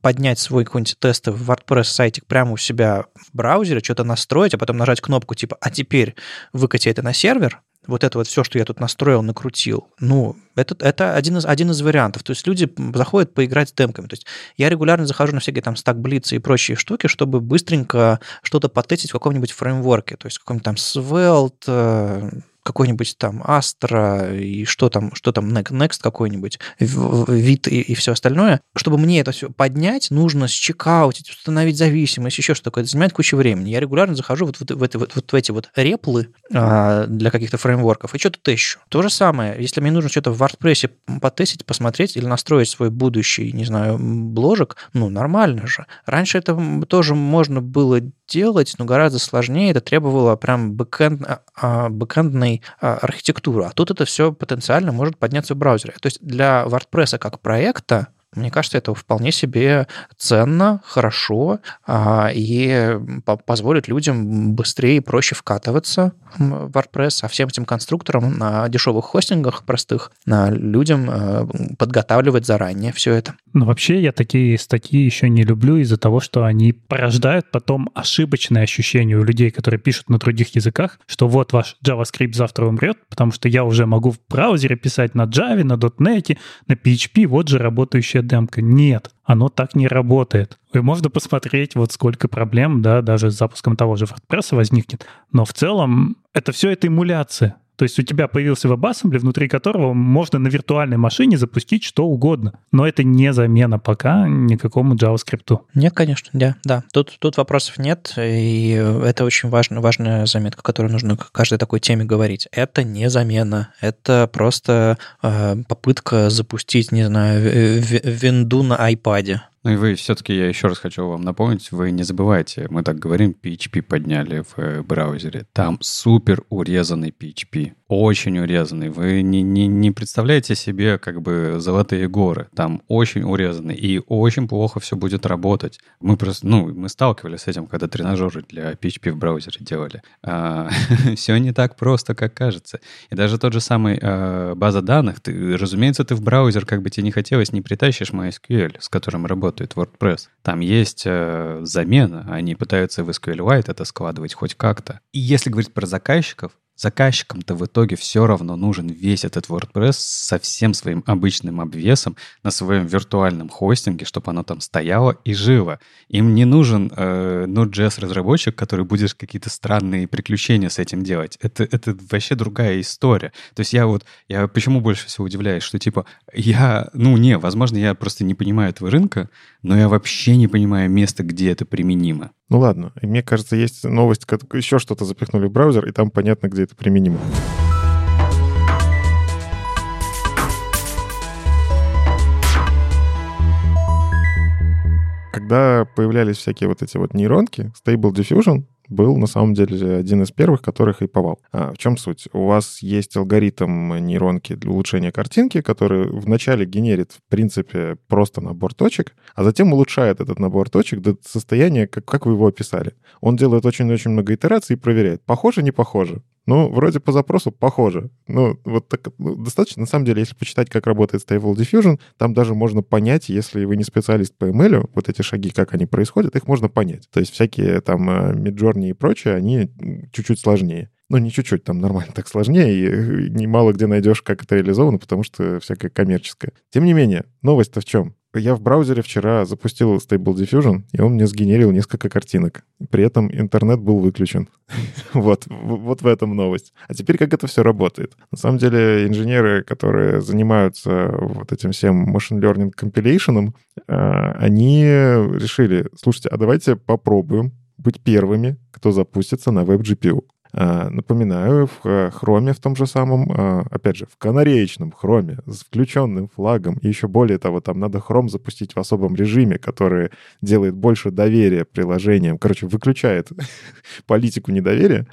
поднять свой какой-нибудь тестовый WordPress сайтик прямо у себя в браузере, что-то настроить, а потом нажать кнопку типа «А теперь выкати это на сервер», вот это вот все, что я тут настроил, накрутил, ну, это, это один, из, один из вариантов. То есть люди заходят поиграть с демками. То есть я регулярно захожу на всякие там стак блицы и прочие штуки, чтобы быстренько что-то потестить в каком-нибудь фреймворке. То есть каком-нибудь там Svelte, э, какой-нибудь там Astra и что там, что там Next какой-нибудь, вид и, и все остальное. Чтобы мне это все поднять, нужно счекаутить, установить зависимость, еще что такое. Это занимает кучу времени. Я регулярно захожу вот, вот, в, это, вот, вот в эти вот реплы а, для каких-то фреймворков и что-то тещу. То же самое, если мне нужно что-то в WordPress потестить, посмотреть или настроить свой будущий, не знаю, бложек, ну, нормально же. Раньше это тоже можно было делать, но гораздо сложнее. Это требовало прям бэкэнд, а, а, бэкэндной а, архитектуры. А тут это все потенциально может подняться в браузере. То есть для WordPress как проекта мне кажется, это вполне себе ценно, хорошо а, и позволит людям быстрее и проще вкатываться в WordPress, а всем этим конструкторам на дешевых хостингах простых людям э, подготавливать заранее все это. Ну, вообще, я такие статьи еще не люблю из-за того, что они порождают потом ошибочное ощущение у людей, которые пишут на других языках, что вот ваш JavaScript завтра умрет, потому что я уже могу в браузере писать на Java, на .NET, на PHP, вот же работающая рабочая демка. Нет, оно так не работает. И можно посмотреть, вот сколько проблем, да, даже с запуском того же WordPress возникнет. Но в целом это все это эмуляция. То есть у тебя появился WebAssembly, внутри которого можно на виртуальной машине запустить что угодно. Но это не замена пока никакому JavaScript. Нет, конечно, да. да. Тут, тут вопросов нет, и это очень важно, важная заметка, которую нужно к каждой такой теме говорить. Это не замена, это просто э, попытка запустить, не знаю, винду на iPad. Ну и вы все-таки, я еще раз хочу вам напомнить, вы не забывайте, мы так говорим, PHP подняли в э, браузере. Там супер урезанный PHP очень урезанный. Вы не, не, не представляете себе как бы золотые горы. Там очень урезанный. И очень плохо все будет работать. Мы просто, ну, мы сталкивались с этим, когда тренажеры для PHP в браузере делали. А, все не так просто, как кажется. И даже тот же самый а, база данных, ты, разумеется, ты в браузер, как бы тебе не хотелось, не притащишь MySQL, с которым работает WordPress. Там есть а, замена. Они пытаются в SQLite это складывать хоть как-то. И если говорить про заказчиков, Заказчикам-то в итоге все равно нужен весь этот WordPress со всем своим обычным обвесом на своем виртуальном хостинге, чтобы оно там стояло и жило. Им не нужен э, Node.js-разработчик, который будет какие-то странные приключения с этим делать. Это, это вообще другая история. То есть я вот, я почему больше всего удивляюсь, что типа я, ну не, возможно, я просто не понимаю этого рынка, но я вообще не понимаю места, где это применимо. Ну ладно, и мне кажется, есть новость, как еще что-то запихнули в браузер, и там понятно, где это применимо. Когда появлялись всякие вот эти вот нейронки, Stable Diffusion был на самом деле один из первых, которых хайповал. А в чем суть? У вас есть алгоритм нейронки для улучшения картинки, который вначале генерит, в принципе, просто набор точек, а затем улучшает этот набор точек до состояния, как, как вы его описали. Он делает очень-очень много итераций и проверяет, похоже, не похоже. Ну, вроде по запросу похоже. Ну, вот так, ну, достаточно, на самом деле, если почитать, как работает Stable Diffusion, там даже можно понять, если вы не специалист по ML, вот эти шаги, как они происходят, их можно понять. То есть всякие там э, Midjourney и прочее, они чуть-чуть сложнее. Ну, не чуть-чуть, там нормально так сложнее, и э, немало где найдешь, как это реализовано, потому что всякое коммерческое. Тем не менее, новость-то в чем? Я в браузере вчера запустил Stable Diffusion, и он мне сгенерил несколько картинок. При этом интернет был выключен. вот, вот в этом новость. А теперь как это все работает? На самом деле инженеры, которые занимаются вот этим всем machine learning compilation, а, они решили, слушайте, а давайте попробуем быть первыми, кто запустится на веб-GPU. Напоминаю, в Chrome в том же самом, опять же, в канареечном Chrome с включенным флагом, и еще более того, там надо Chrome запустить в особом режиме, который делает больше доверия приложениям, короче, выключает политику недоверия.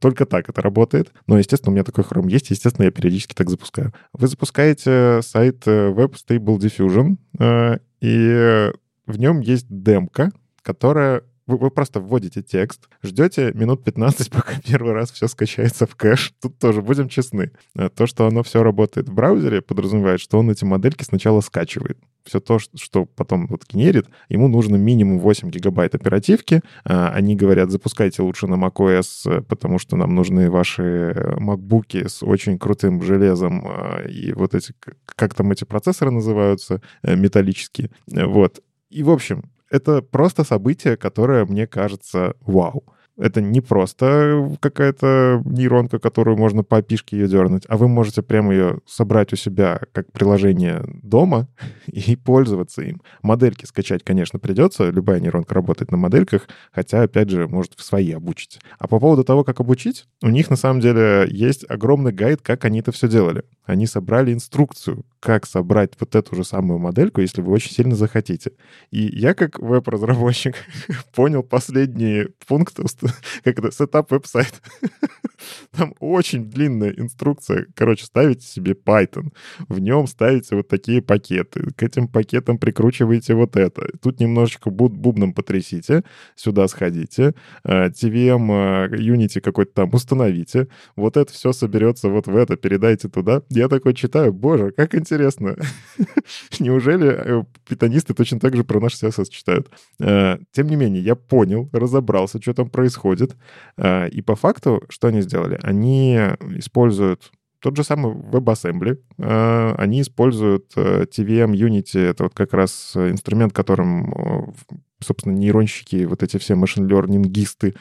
Только так это работает. Но, естественно, у меня такой Chrome есть, естественно, я периодически так запускаю. Вы запускаете сайт Web Stable Diffusion, и в нем есть демка, которая вы, вы просто вводите текст, ждете минут 15, пока первый раз все скачается в кэш. Тут тоже будем честны. Э, то, что оно все работает в браузере, подразумевает, что он эти модельки сначала скачивает. Все то, что потом вот генерит, ему нужно минимум 8 гигабайт оперативки. Э, они говорят, запускайте лучше на macOS, э, потому что нам нужны ваши макбуки с очень крутым железом и вот эти, как там эти процессоры называются, металлические. Вот. И, в общем, это просто событие, которое мне кажется вау. Это не просто какая-то нейронка, которую можно по опишке ее дернуть, а вы можете прямо ее собрать у себя как приложение дома и пользоваться им. Модельки скачать, конечно, придется. Любая нейронка работает на модельках, хотя, опять же, может в свои обучить. А по поводу того, как обучить, у них на самом деле есть огромный гайд, как они это все делали. Они собрали инструкцию, как собрать вот эту же самую модельку, если вы очень сильно захотите. И я, как веб-разработчик, понял последние пункты, как это, сетап веб-сайт. Там очень длинная инструкция. Короче, ставите себе Python. В нем ставите вот такие пакеты. К этим пакетам прикручиваете вот это. Тут немножечко буб... бубном потрясите. Сюда сходите. TVM э, э, Unity какой-то там установите. Вот это все соберется вот в это. Передайте туда. Я такой читаю. Боже, как интересно. Неужели э, питонисты точно так же про наш CSS читают? Э, тем не менее, я понял, разобрался, что там происходит. Э, и по факту, что они сделали? Они используют тот же самый WebAssembly. Они используют TVM Unity. Это вот как раз инструмент, которым собственно, нейронщики, вот эти все машин-лернингисты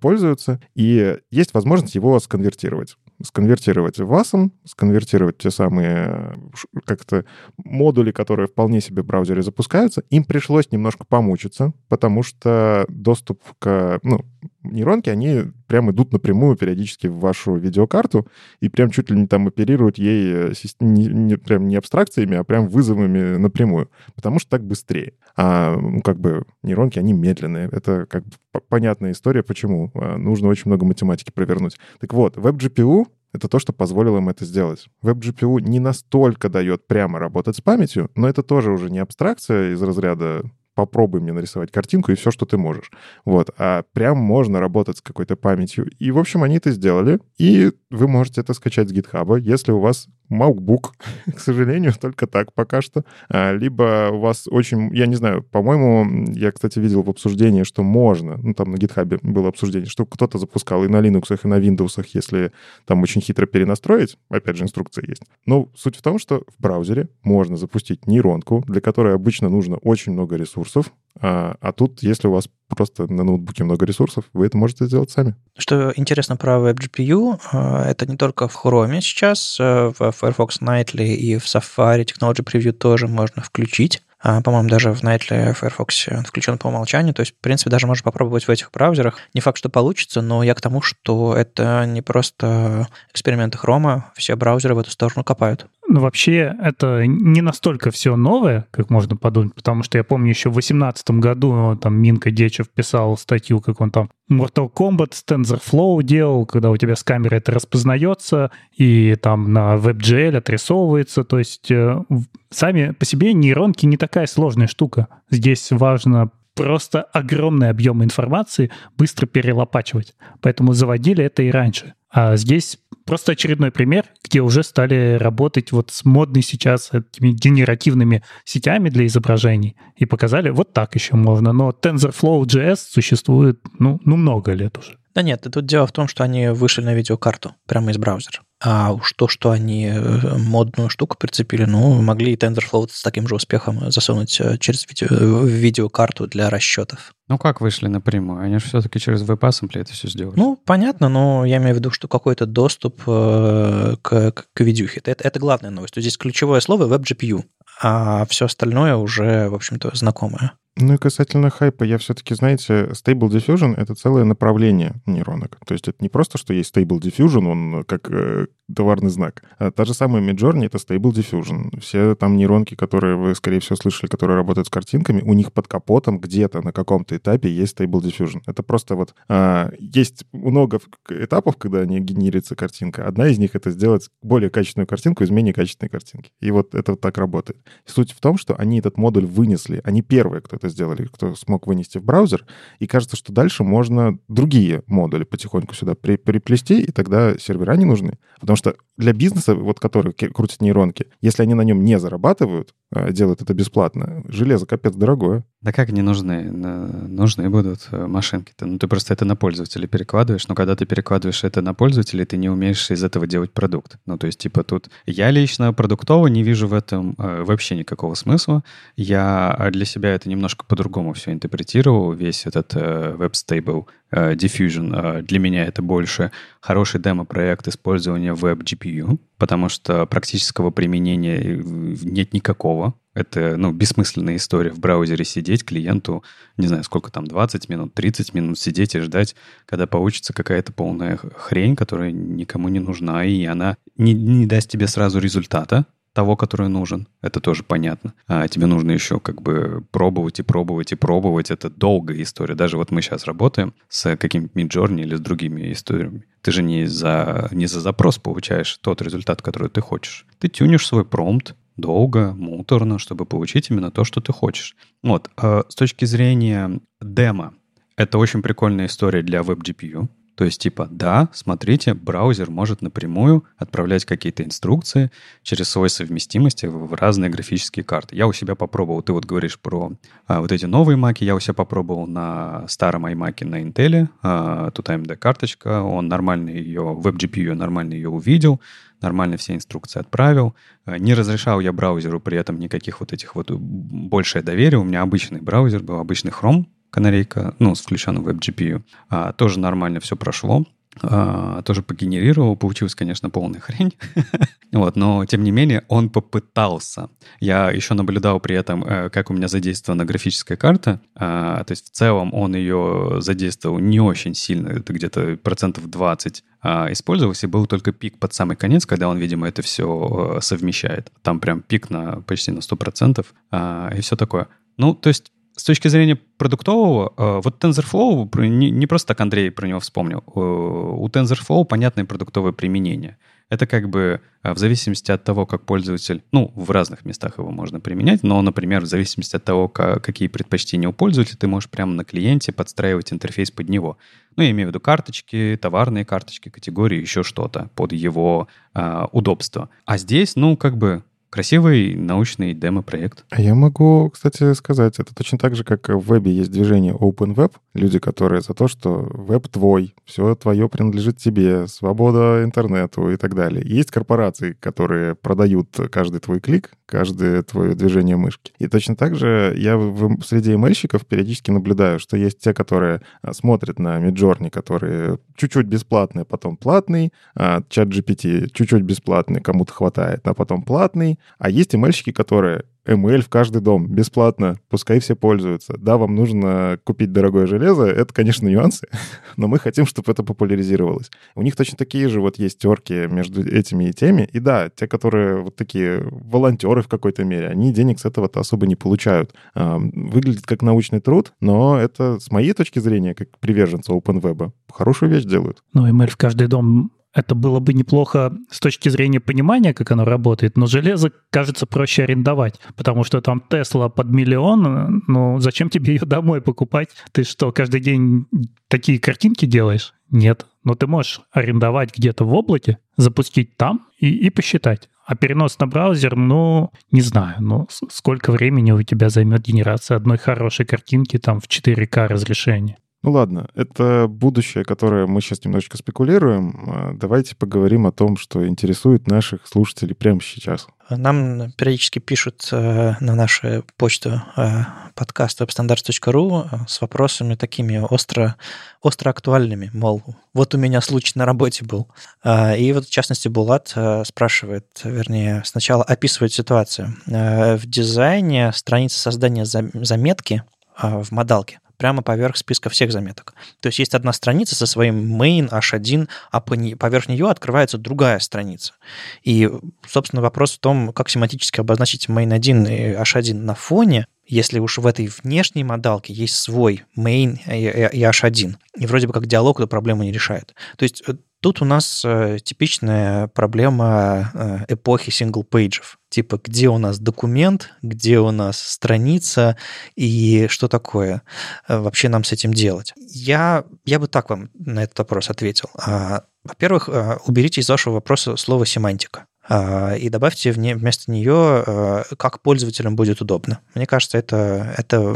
пользуются. И есть возможность его сконвертировать сконвертировать в ASM, сконвертировать те самые как-то модули, которые вполне себе в браузере запускаются. Им пришлось немножко помучиться, потому что доступ к ну, нейронке, они прям идут напрямую периодически в вашу видеокарту и прям чуть ли не там оперируют ей э, не, не, прям не абстракциями, а прям вызовами напрямую, потому что так быстрее. А как бы нейронки, они медленные. Это как бы понятная история, почему. А, нужно очень много математики провернуть. Так вот, WebGPU это то, что позволило им это сделать. WebGPU не настолько дает прямо работать с памятью, но это тоже уже не абстракция из разряда попробуй мне нарисовать картинку и все, что ты можешь. Вот. А прям можно работать с какой-то памятью. И, в общем, они это сделали. И вы можете это скачать с GitHub, если у вас MacBook, к сожалению, только так пока что. А, либо у вас очень, я не знаю, по-моему, я, кстати, видел в обсуждении, что можно, ну, там на GitHub было обсуждение, что кто-то запускал и на Linux, и на Windows, если там очень хитро перенастроить, опять же, инструкция есть. Но суть в том, что в браузере можно запустить нейронку, для которой обычно нужно очень много ресурсов, а, а тут, если у вас просто на ноутбуке много ресурсов, вы это можете сделать сами. Что интересно про WebGPU, а, это не только в Chrome сейчас, а, в Firefox Nightly и в Safari Technology Preview тоже можно включить. А, по-моему, даже в Nightly Firefox он включен по умолчанию. То есть, в принципе, даже можно попробовать в этих браузерах. Не факт, что получится, но я к тому, что это не просто эксперименты хрома. Все браузеры в эту сторону копают. Ну, вообще, это не настолько все новое, как можно подумать, потому что я помню, еще в 2018 году там Минка Дечев писал статью, как он там Mortal Kombat с TensorFlow делал, когда у тебя с камеры это распознается, и там на WebGL отрисовывается. То есть э, сами по себе нейронки не такая сложная штука. Здесь важно просто огромный объем информации быстро перелопачивать. Поэтому заводили это и раньше. А здесь просто очередной пример, где уже стали работать вот с модной сейчас этими генеративными сетями для изображений и показали, вот так еще можно. Но TensorFlow JS существует, ну, ну много лет уже. Да нет, тут дело в том, что они вышли на видеокарту прямо из браузера. А уж то, что они э, модную штуку прицепили, ну, могли и TensorFlow с таким же успехом засунуть э, через видео, в видеокарту для расчетов. Ну, как вышли напрямую? Они же все-таки через WebAssembly это все сделали. Ну, понятно, но я имею в виду, что какой-то доступ э, к, к, видюхе. Это, это главная новость. Здесь ключевое слово WebGPU, а все остальное уже, в общем-то, знакомое. Ну и касательно хайпа, я все-таки, знаете, Stable Diffusion — это целое направление нейронок. То есть это не просто, что есть Stable Diffusion, он как э, товарный знак. А та же самая Midjourney — это Stable Diffusion. Все там нейронки, которые вы, скорее всего, слышали, которые работают с картинками, у них под капотом где-то на каком-то этапе есть Stable Diffusion. Это просто вот... А, есть много этапов, когда не генерится картинка. Одна из них — это сделать более качественную картинку из менее качественной картинки. И вот это вот так работает. Суть в том, что они этот модуль вынесли. Они первые, кто это сделали, кто смог вынести в браузер, и кажется, что дальше можно другие модули потихоньку сюда при, приплести, и тогда сервера не нужны. Потому что для бизнеса, вот который крутит нейронки, если они на нем не зарабатывают, а делают это бесплатно, железо капец дорогое. Да как не нужны? Нужны будут э, машинки-то. Ну, ты просто это на пользователя перекладываешь, но когда ты перекладываешь это на пользователя, ты не умеешь из этого делать продукт. Ну, то есть, типа, тут я лично продуктово не вижу в этом э, вообще никакого смысла. Я а, для себя это немножко по-другому все интерпретировал, весь этот э, Web Stable э, Diffusion. Э, для меня это больше хороший демо-проект использования Web GPU, потому что практического применения нет никакого. Это, ну, бессмысленная история в браузере сидеть клиенту, не знаю, сколько там, 20 минут, 30 минут сидеть и ждать, когда получится какая-то полная хрень, которая никому не нужна, и она не, не даст тебе сразу результата, того, который нужен. Это тоже понятно. А тебе нужно еще как бы пробовать и пробовать и пробовать. Это долгая история. Даже вот мы сейчас работаем с каким-нибудь Midjourney или с другими историями. Ты же не за, не за запрос получаешь тот результат, который ты хочешь. Ты тюнишь свой промпт, долго, муторно, чтобы получить именно то, что ты хочешь. Вот, э, с точки зрения демо, это очень прикольная история для WebGPU. То есть типа, да, смотрите, браузер может напрямую отправлять какие-то инструкции через свой совместимости в разные графические карты. Я у себя попробовал, ты вот говоришь про а, вот эти новые маки, я у себя попробовал на старом iMac на Intel, а, тут AMD карточка, он нормально ее, WebGPU нормально ее увидел, нормально все инструкции отправил. А, не разрешал я браузеру при этом никаких вот этих вот большее доверие. У меня обычный браузер был, обычный Chrome, канарейка, ну, с включенным веб-GPU. А, тоже нормально все прошло. А, тоже погенерировал, получилась, конечно, полная хрень. вот, но, тем не менее, он попытался. Я еще наблюдал при этом, э, как у меня задействована графическая карта. А, то есть, в целом, он ее задействовал не очень сильно, это где-то процентов 20 а, использовался, и был только пик под самый конец, когда он, видимо, это все э, совмещает. Там прям пик на почти на 100%, а, и все такое. Ну, то есть с точки зрения продуктового, э, вот TensorFlow, не, просто так Андрей про него вспомнил, э, у TensorFlow понятное продуктовое применение. Это как бы э, в зависимости от того, как пользователь, ну, в разных местах его можно применять, но, например, в зависимости от того, как, какие предпочтения у пользователя, ты можешь прямо на клиенте подстраивать интерфейс под него. Ну, я имею в виду карточки, товарные карточки, категории, еще что-то под его э, удобство. А здесь, ну, как бы Красивый научный демо-проект. А я могу, кстати, сказать, это точно так же, как в вебе есть движение Open Web, люди, которые за то, что веб твой, все твое принадлежит тебе, свобода интернету и так далее. Есть корпорации, которые продают каждый твой клик, каждое твое движение мышки. И точно так же я в, среди ML-щиков периодически наблюдаю, что есть те, которые а, смотрят на Midjourney, которые чуть-чуть бесплатные, потом платный, а чат GPT чуть-чуть бесплатный, кому-то хватает, а потом платный, а есть ML-щики, которые ML в каждый дом, бесплатно, пускай все пользуются. Да, вам нужно купить дорогое железо, это, конечно, нюансы, но мы хотим, чтобы это популяризировалось. У них точно такие же вот есть терки между этими и теми. И да, те, которые вот такие волонтеры в какой-то мере, они денег с этого-то особо не получают. Выглядит как научный труд, но это, с моей точки зрения, как приверженца OpenWeb, хорошую вещь делают. Ну, ML в каждый дом это было бы неплохо с точки зрения понимания, как оно работает, но железо, кажется, проще арендовать, потому что там Тесла под миллион, ну зачем тебе ее домой покупать? Ты что, каждый день такие картинки делаешь? Нет. Но ты можешь арендовать где-то в облаке, запустить там и, и посчитать. А перенос на браузер, ну, не знаю, ну, сколько времени у тебя займет генерация одной хорошей картинки там в 4К разрешении. Ну ладно, это будущее, которое мы сейчас немножечко спекулируем. А, давайте поговорим о том, что интересует наших слушателей прямо сейчас. Нам периодически пишут э, на нашу почту э, подкаст webstandards.ru э, с вопросами такими остро, остро актуальными, мол, вот у меня случай на работе был. И вот, в частности, Булат спрашивает, вернее, сначала описывает ситуацию. В дизайне страница создания заметки в модалке прямо поверх списка всех заметок. То есть есть одна страница со своим main h1, а поверх нее открывается другая страница. И, собственно, вопрос в том, как семантически обозначить main и h1 на фоне, если уж в этой внешней модалке есть свой main и h1. И вроде бы как диалог эту проблему не решает. То есть э, Тут у нас э, типичная проблема э, эпохи сингл-пейджев. Типа, где у нас документ, где у нас страница и что такое э, вообще нам с этим делать. Я, я бы так вам на этот вопрос ответил. А, во-первых, уберите из вашего вопроса слово «семантика» а, и добавьте вместо нее, как пользователям будет удобно. Мне кажется, это, это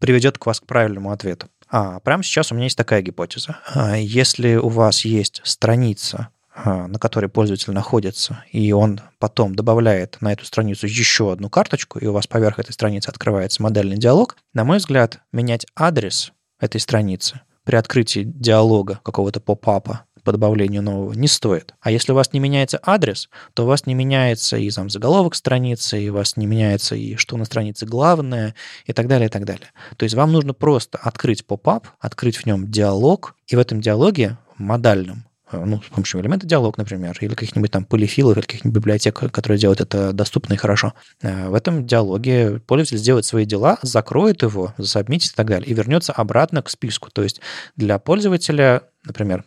приведет к вас к правильному ответу. А, прямо сейчас у меня есть такая гипотеза. А, если у вас есть страница, а, на которой пользователь находится, и он потом добавляет на эту страницу еще одну карточку, и у вас поверх этой страницы открывается модельный диалог, на мой взгляд, менять адрес этой страницы при открытии диалога какого-то поп-апа по добавлению нового не стоит. А если у вас не меняется адрес, то у вас не меняется и там заголовок страницы, и у вас не меняется и что на странице главное, и так далее, и так далее. То есть вам нужно просто открыть поп-ап, открыть в нем диалог, и в этом диалоге модальном э, ну, с помощью элемента диалог, например, или каких-нибудь там полифилов, или каких-нибудь библиотек, которые делают это доступно и хорошо. Э, в этом диалоге пользователь сделает свои дела, закроет его, засобмитит и так далее, и вернется обратно к списку. То есть для пользователя, например,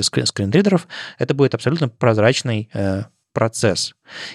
скрин скринридеров, это будет абсолютно прозрачный э, процесс.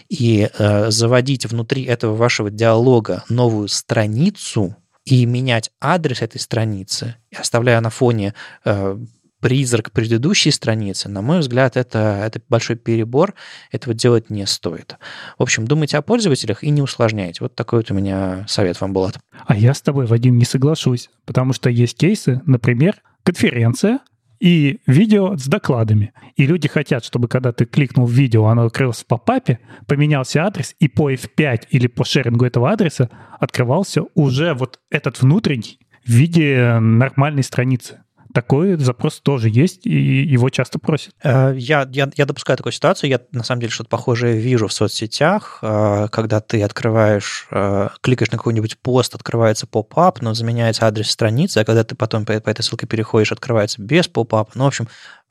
И э, заводить внутри этого вашего диалога новую страницу и менять адрес этой страницы, оставляя на фоне э, призрак предыдущей страницы, на мой взгляд, это, это большой перебор, этого делать не стоит. В общем, думайте о пользователях и не усложняйте. Вот такой вот у меня совет вам, Булат. А я с тобой, Вадим, не соглашусь, потому что есть кейсы, например, конференция, и видео с докладами. И люди хотят, чтобы когда ты кликнул в видео, оно открылось в попапе, поменялся адрес, и по F5 или по шерингу этого адреса открывался уже вот этот внутренний в виде нормальной страницы такой запрос тоже есть, и его часто просят. Э, я, я, я допускаю такую ситуацию. Я на самом деле что-то похожее вижу в соцсетях, э, когда ты открываешь, э, кликаешь на какой-нибудь пост, открывается поп-ап, но заменяется адрес страницы, а когда ты потом по, по этой ссылке переходишь, открывается без поп-апа. Ну, в общем,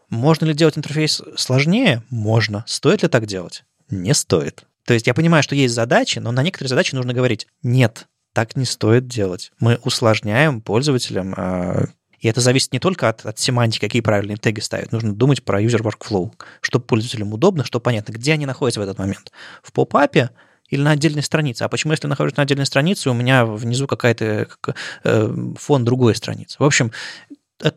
можно ли делать интерфейс сложнее? Можно. Стоит ли так делать? Не стоит. То есть я понимаю, что есть задачи, но на некоторые задачи нужно говорить «нет, так не стоит делать. Мы усложняем пользователям и это зависит не только от, от семантики, какие правильные теги ставить. Нужно думать про user workflow, чтобы пользователям удобно, чтобы понятно, где они находятся в этот момент. В поп-апе или на отдельной странице. А почему, если нахожусь на отдельной странице, у меня внизу какая-то э, фон другой страницы? В общем,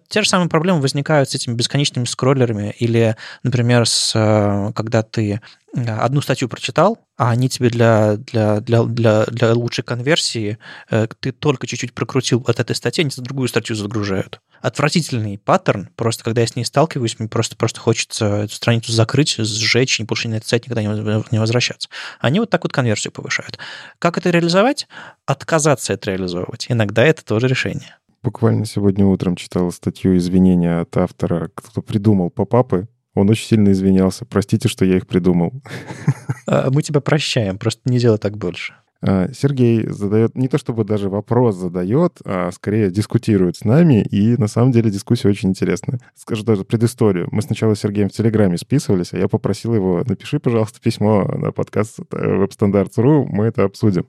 те же самые проблемы возникают с этими бесконечными скроллерами или, например, с, э, когда ты одну статью прочитал, а они тебе для, для, для, для, для лучшей конверсии, э, ты только чуть-чуть прокрутил от этой статьи, они другую статью загружают. Отвратительный паттерн, просто когда я с ней сталкиваюсь, мне просто, просто хочется эту страницу закрыть, сжечь, и больше на этот сайт никогда не возвращаться. Они вот так вот конверсию повышают. Как это реализовать? Отказаться это реализовывать. Иногда это тоже решение. Буквально сегодня утром читал статью извинения от автора, кто придумал попапы он очень сильно извинялся. Простите, что я их придумал. А, мы тебя прощаем, просто не делай так больше. А, Сергей задает, не то чтобы даже вопрос задает, а скорее дискутирует с нами, и на самом деле дискуссия очень интересная. Скажу даже предысторию. Мы сначала с Сергеем в Телеграме списывались, а я попросил его, напиши, пожалуйста, письмо на подкаст WebStandards.ru, мы это обсудим.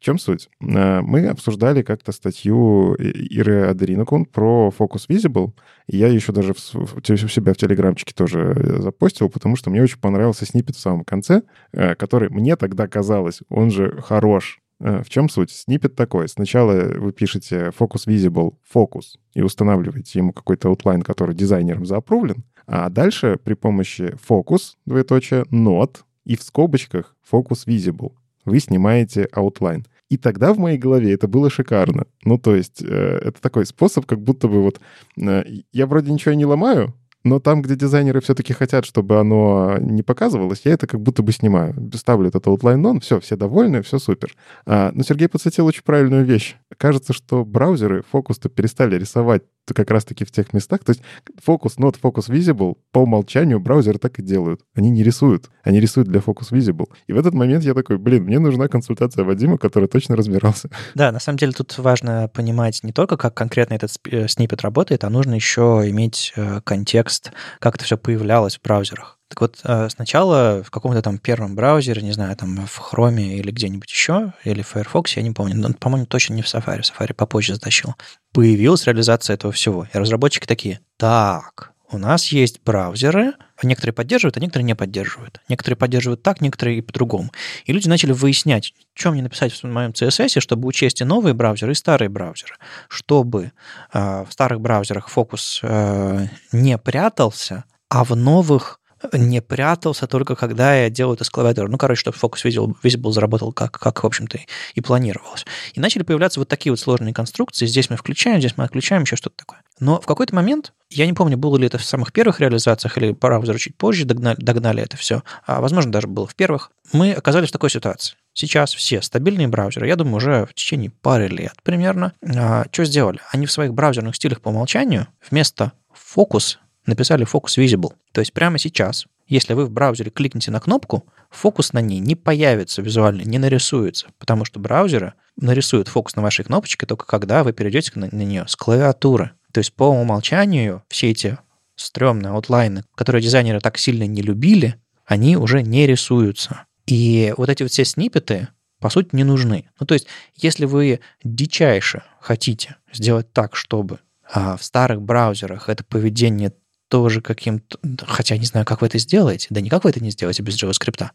В чем суть? Э, мы обсуждали как-то статью Иры Адеринокун про Focus Visible. Я еще даже в, у себя в телеграмчике тоже э, запостил, потому что мне очень понравился снипет в самом конце, э, который мне тогда казалось, он же хорош. В чем суть? Снипет такой. Сначала вы пишете Focus Visible Focus и устанавливаете ему какой-то аутлайн, который дизайнером заапрувлен, а дальше при помощи focus, двоеточие, not и в скобочках Focus Visible вы снимаете outline. И тогда в моей голове это было шикарно. Ну, то есть э, это такой способ, как будто бы вот э, я вроде ничего не ломаю, но там, где дизайнеры все-таки хотят, чтобы оно не показывалось, я это как будто бы снимаю. Ставлю этот outline on, все, все довольны, все супер. А, но Сергей подсветил очень правильную вещь. Кажется, что браузеры фокус-то перестали рисовать как раз-таки в тех местах. То есть focus not focus visible по умолчанию браузеры так и делают. Они не рисуют. Они рисуют для focus visible. И в этот момент я такой, блин, мне нужна консультация Вадима, который точно разбирался. Да, на самом деле тут важно понимать не только, как конкретно этот э, снипет работает, а нужно еще иметь э, контекст, как это все появлялось в браузерах. Так вот, э, сначала в каком-то там первом браузере, не знаю, там в Chrome или где-нибудь еще, или в Firefox, я не помню, но, по-моему, точно не в Safari, Safari попозже затащил, появилась реализация этого всего. И разработчики такие, так, у нас есть браузеры, некоторые поддерживают, а некоторые не поддерживают. Некоторые поддерживают так, некоторые и по-другому. И люди начали выяснять, что мне написать в моем CSS, чтобы учесть и новые браузеры, и старые браузеры. Чтобы э, в старых браузерах фокус э, не прятался, а в новых не прятался только когда я делал это с клавиатуры. Ну, короче, чтобы фокус Visible, Visible заработал как, как, в общем-то, и планировалось. И начали появляться вот такие вот сложные конструкции. Здесь мы включаем, здесь мы отключаем, еще что-то такое. Но в какой-то момент, я не помню, было ли это в самых первых реализациях или браузеры чуть позже догнали, догнали это все, а, возможно, даже было в первых, мы оказались в такой ситуации. Сейчас все стабильные браузеры, я думаю, уже в течение пары лет примерно, а, что сделали? Они в своих браузерных стилях по умолчанию вместо фокус написали Focus Visible. То есть прямо сейчас, если вы в браузере кликните на кнопку, фокус на ней не появится визуально, не нарисуется, потому что браузеры нарисуют фокус на вашей кнопочке только когда вы перейдете на, на нее с клавиатуры. То есть по умолчанию все эти стрёмные аутлайны, которые дизайнеры так сильно не любили, они уже не рисуются. И вот эти вот все сниппеты, по сути, не нужны. Ну, то есть, если вы дичайше хотите сделать так, чтобы а в старых браузерах это поведение тоже каким-то... Хотя не знаю, как вы это сделаете. Да никак вы это не сделаете без JavaScript,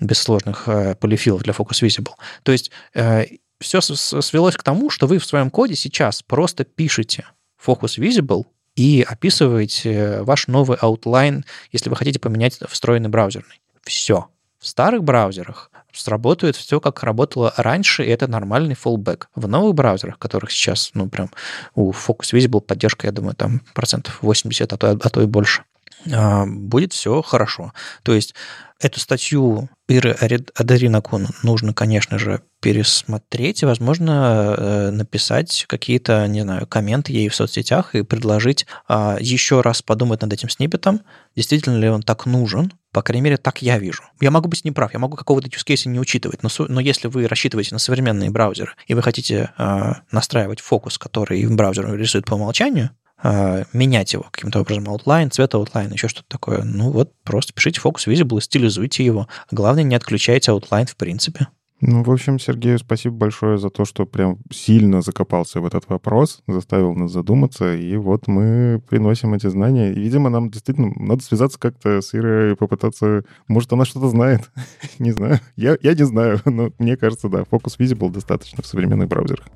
без сложных э, полифилов для Focus Visible. То есть э, все свелось к тому, что вы в своем коде сейчас просто пишете Focus Visible и описываете ваш новый outline, если вы хотите поменять встроенный браузерный. Все. В старых браузерах сработает все, как работало раньше, и это нормальный fallback. В новых браузерах, которых сейчас, ну, прям у Focus Visible поддержка, я думаю, там процентов 80, а то, а то и больше, будет все хорошо. То есть Эту статью Иры Адаринакун нужно, конечно же, пересмотреть и, возможно, э, написать какие-то, не знаю, комменты ей в соцсетях и предложить а, еще раз подумать над этим сниппетом, действительно ли он так нужен, по крайней мере, так я вижу. Я могу быть неправ, я могу какого-то use case не учитывать, но, но если вы рассчитываете на современные браузеры и вы хотите э, настраивать фокус, который браузер рисует по умолчанию, э, менять его каким-то образом, outline, цвет outline, еще что-то такое, ну вот просто пишите фокус visible, стилизуйте его. Главное, не отключайте outline в принципе. Ну, в общем, Сергею спасибо большое за то, что прям сильно закопался в этот вопрос, заставил нас задуматься, и вот мы приносим эти знания. И, видимо, нам действительно надо связаться как-то с Ирой и попытаться... Может, она что-то знает? не знаю. Я, я не знаю, но мне кажется, да, Focus Visible достаточно в современных браузерах.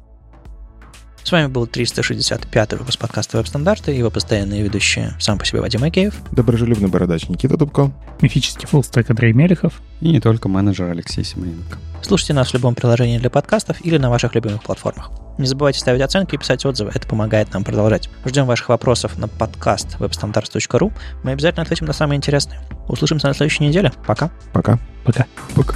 С вами был 365 выпуск подкаста «Веб-стандарты» и его постоянные ведущие сам по себе Вадим Акеев. Доброжелюбный бородач Никита Дубко. Мифический фуллстек Андрей Мелехов. И не только менеджер Алексей Семененко. Слушайте нас в любом приложении для подкастов или на ваших любимых платформах. Не забывайте ставить оценки и писать отзывы, это помогает нам продолжать. Ждем ваших вопросов на подкаст webstandards.ru. Мы обязательно ответим на самые интересные. Услышимся на следующей неделе. Пока. Пока. Пока. Пока.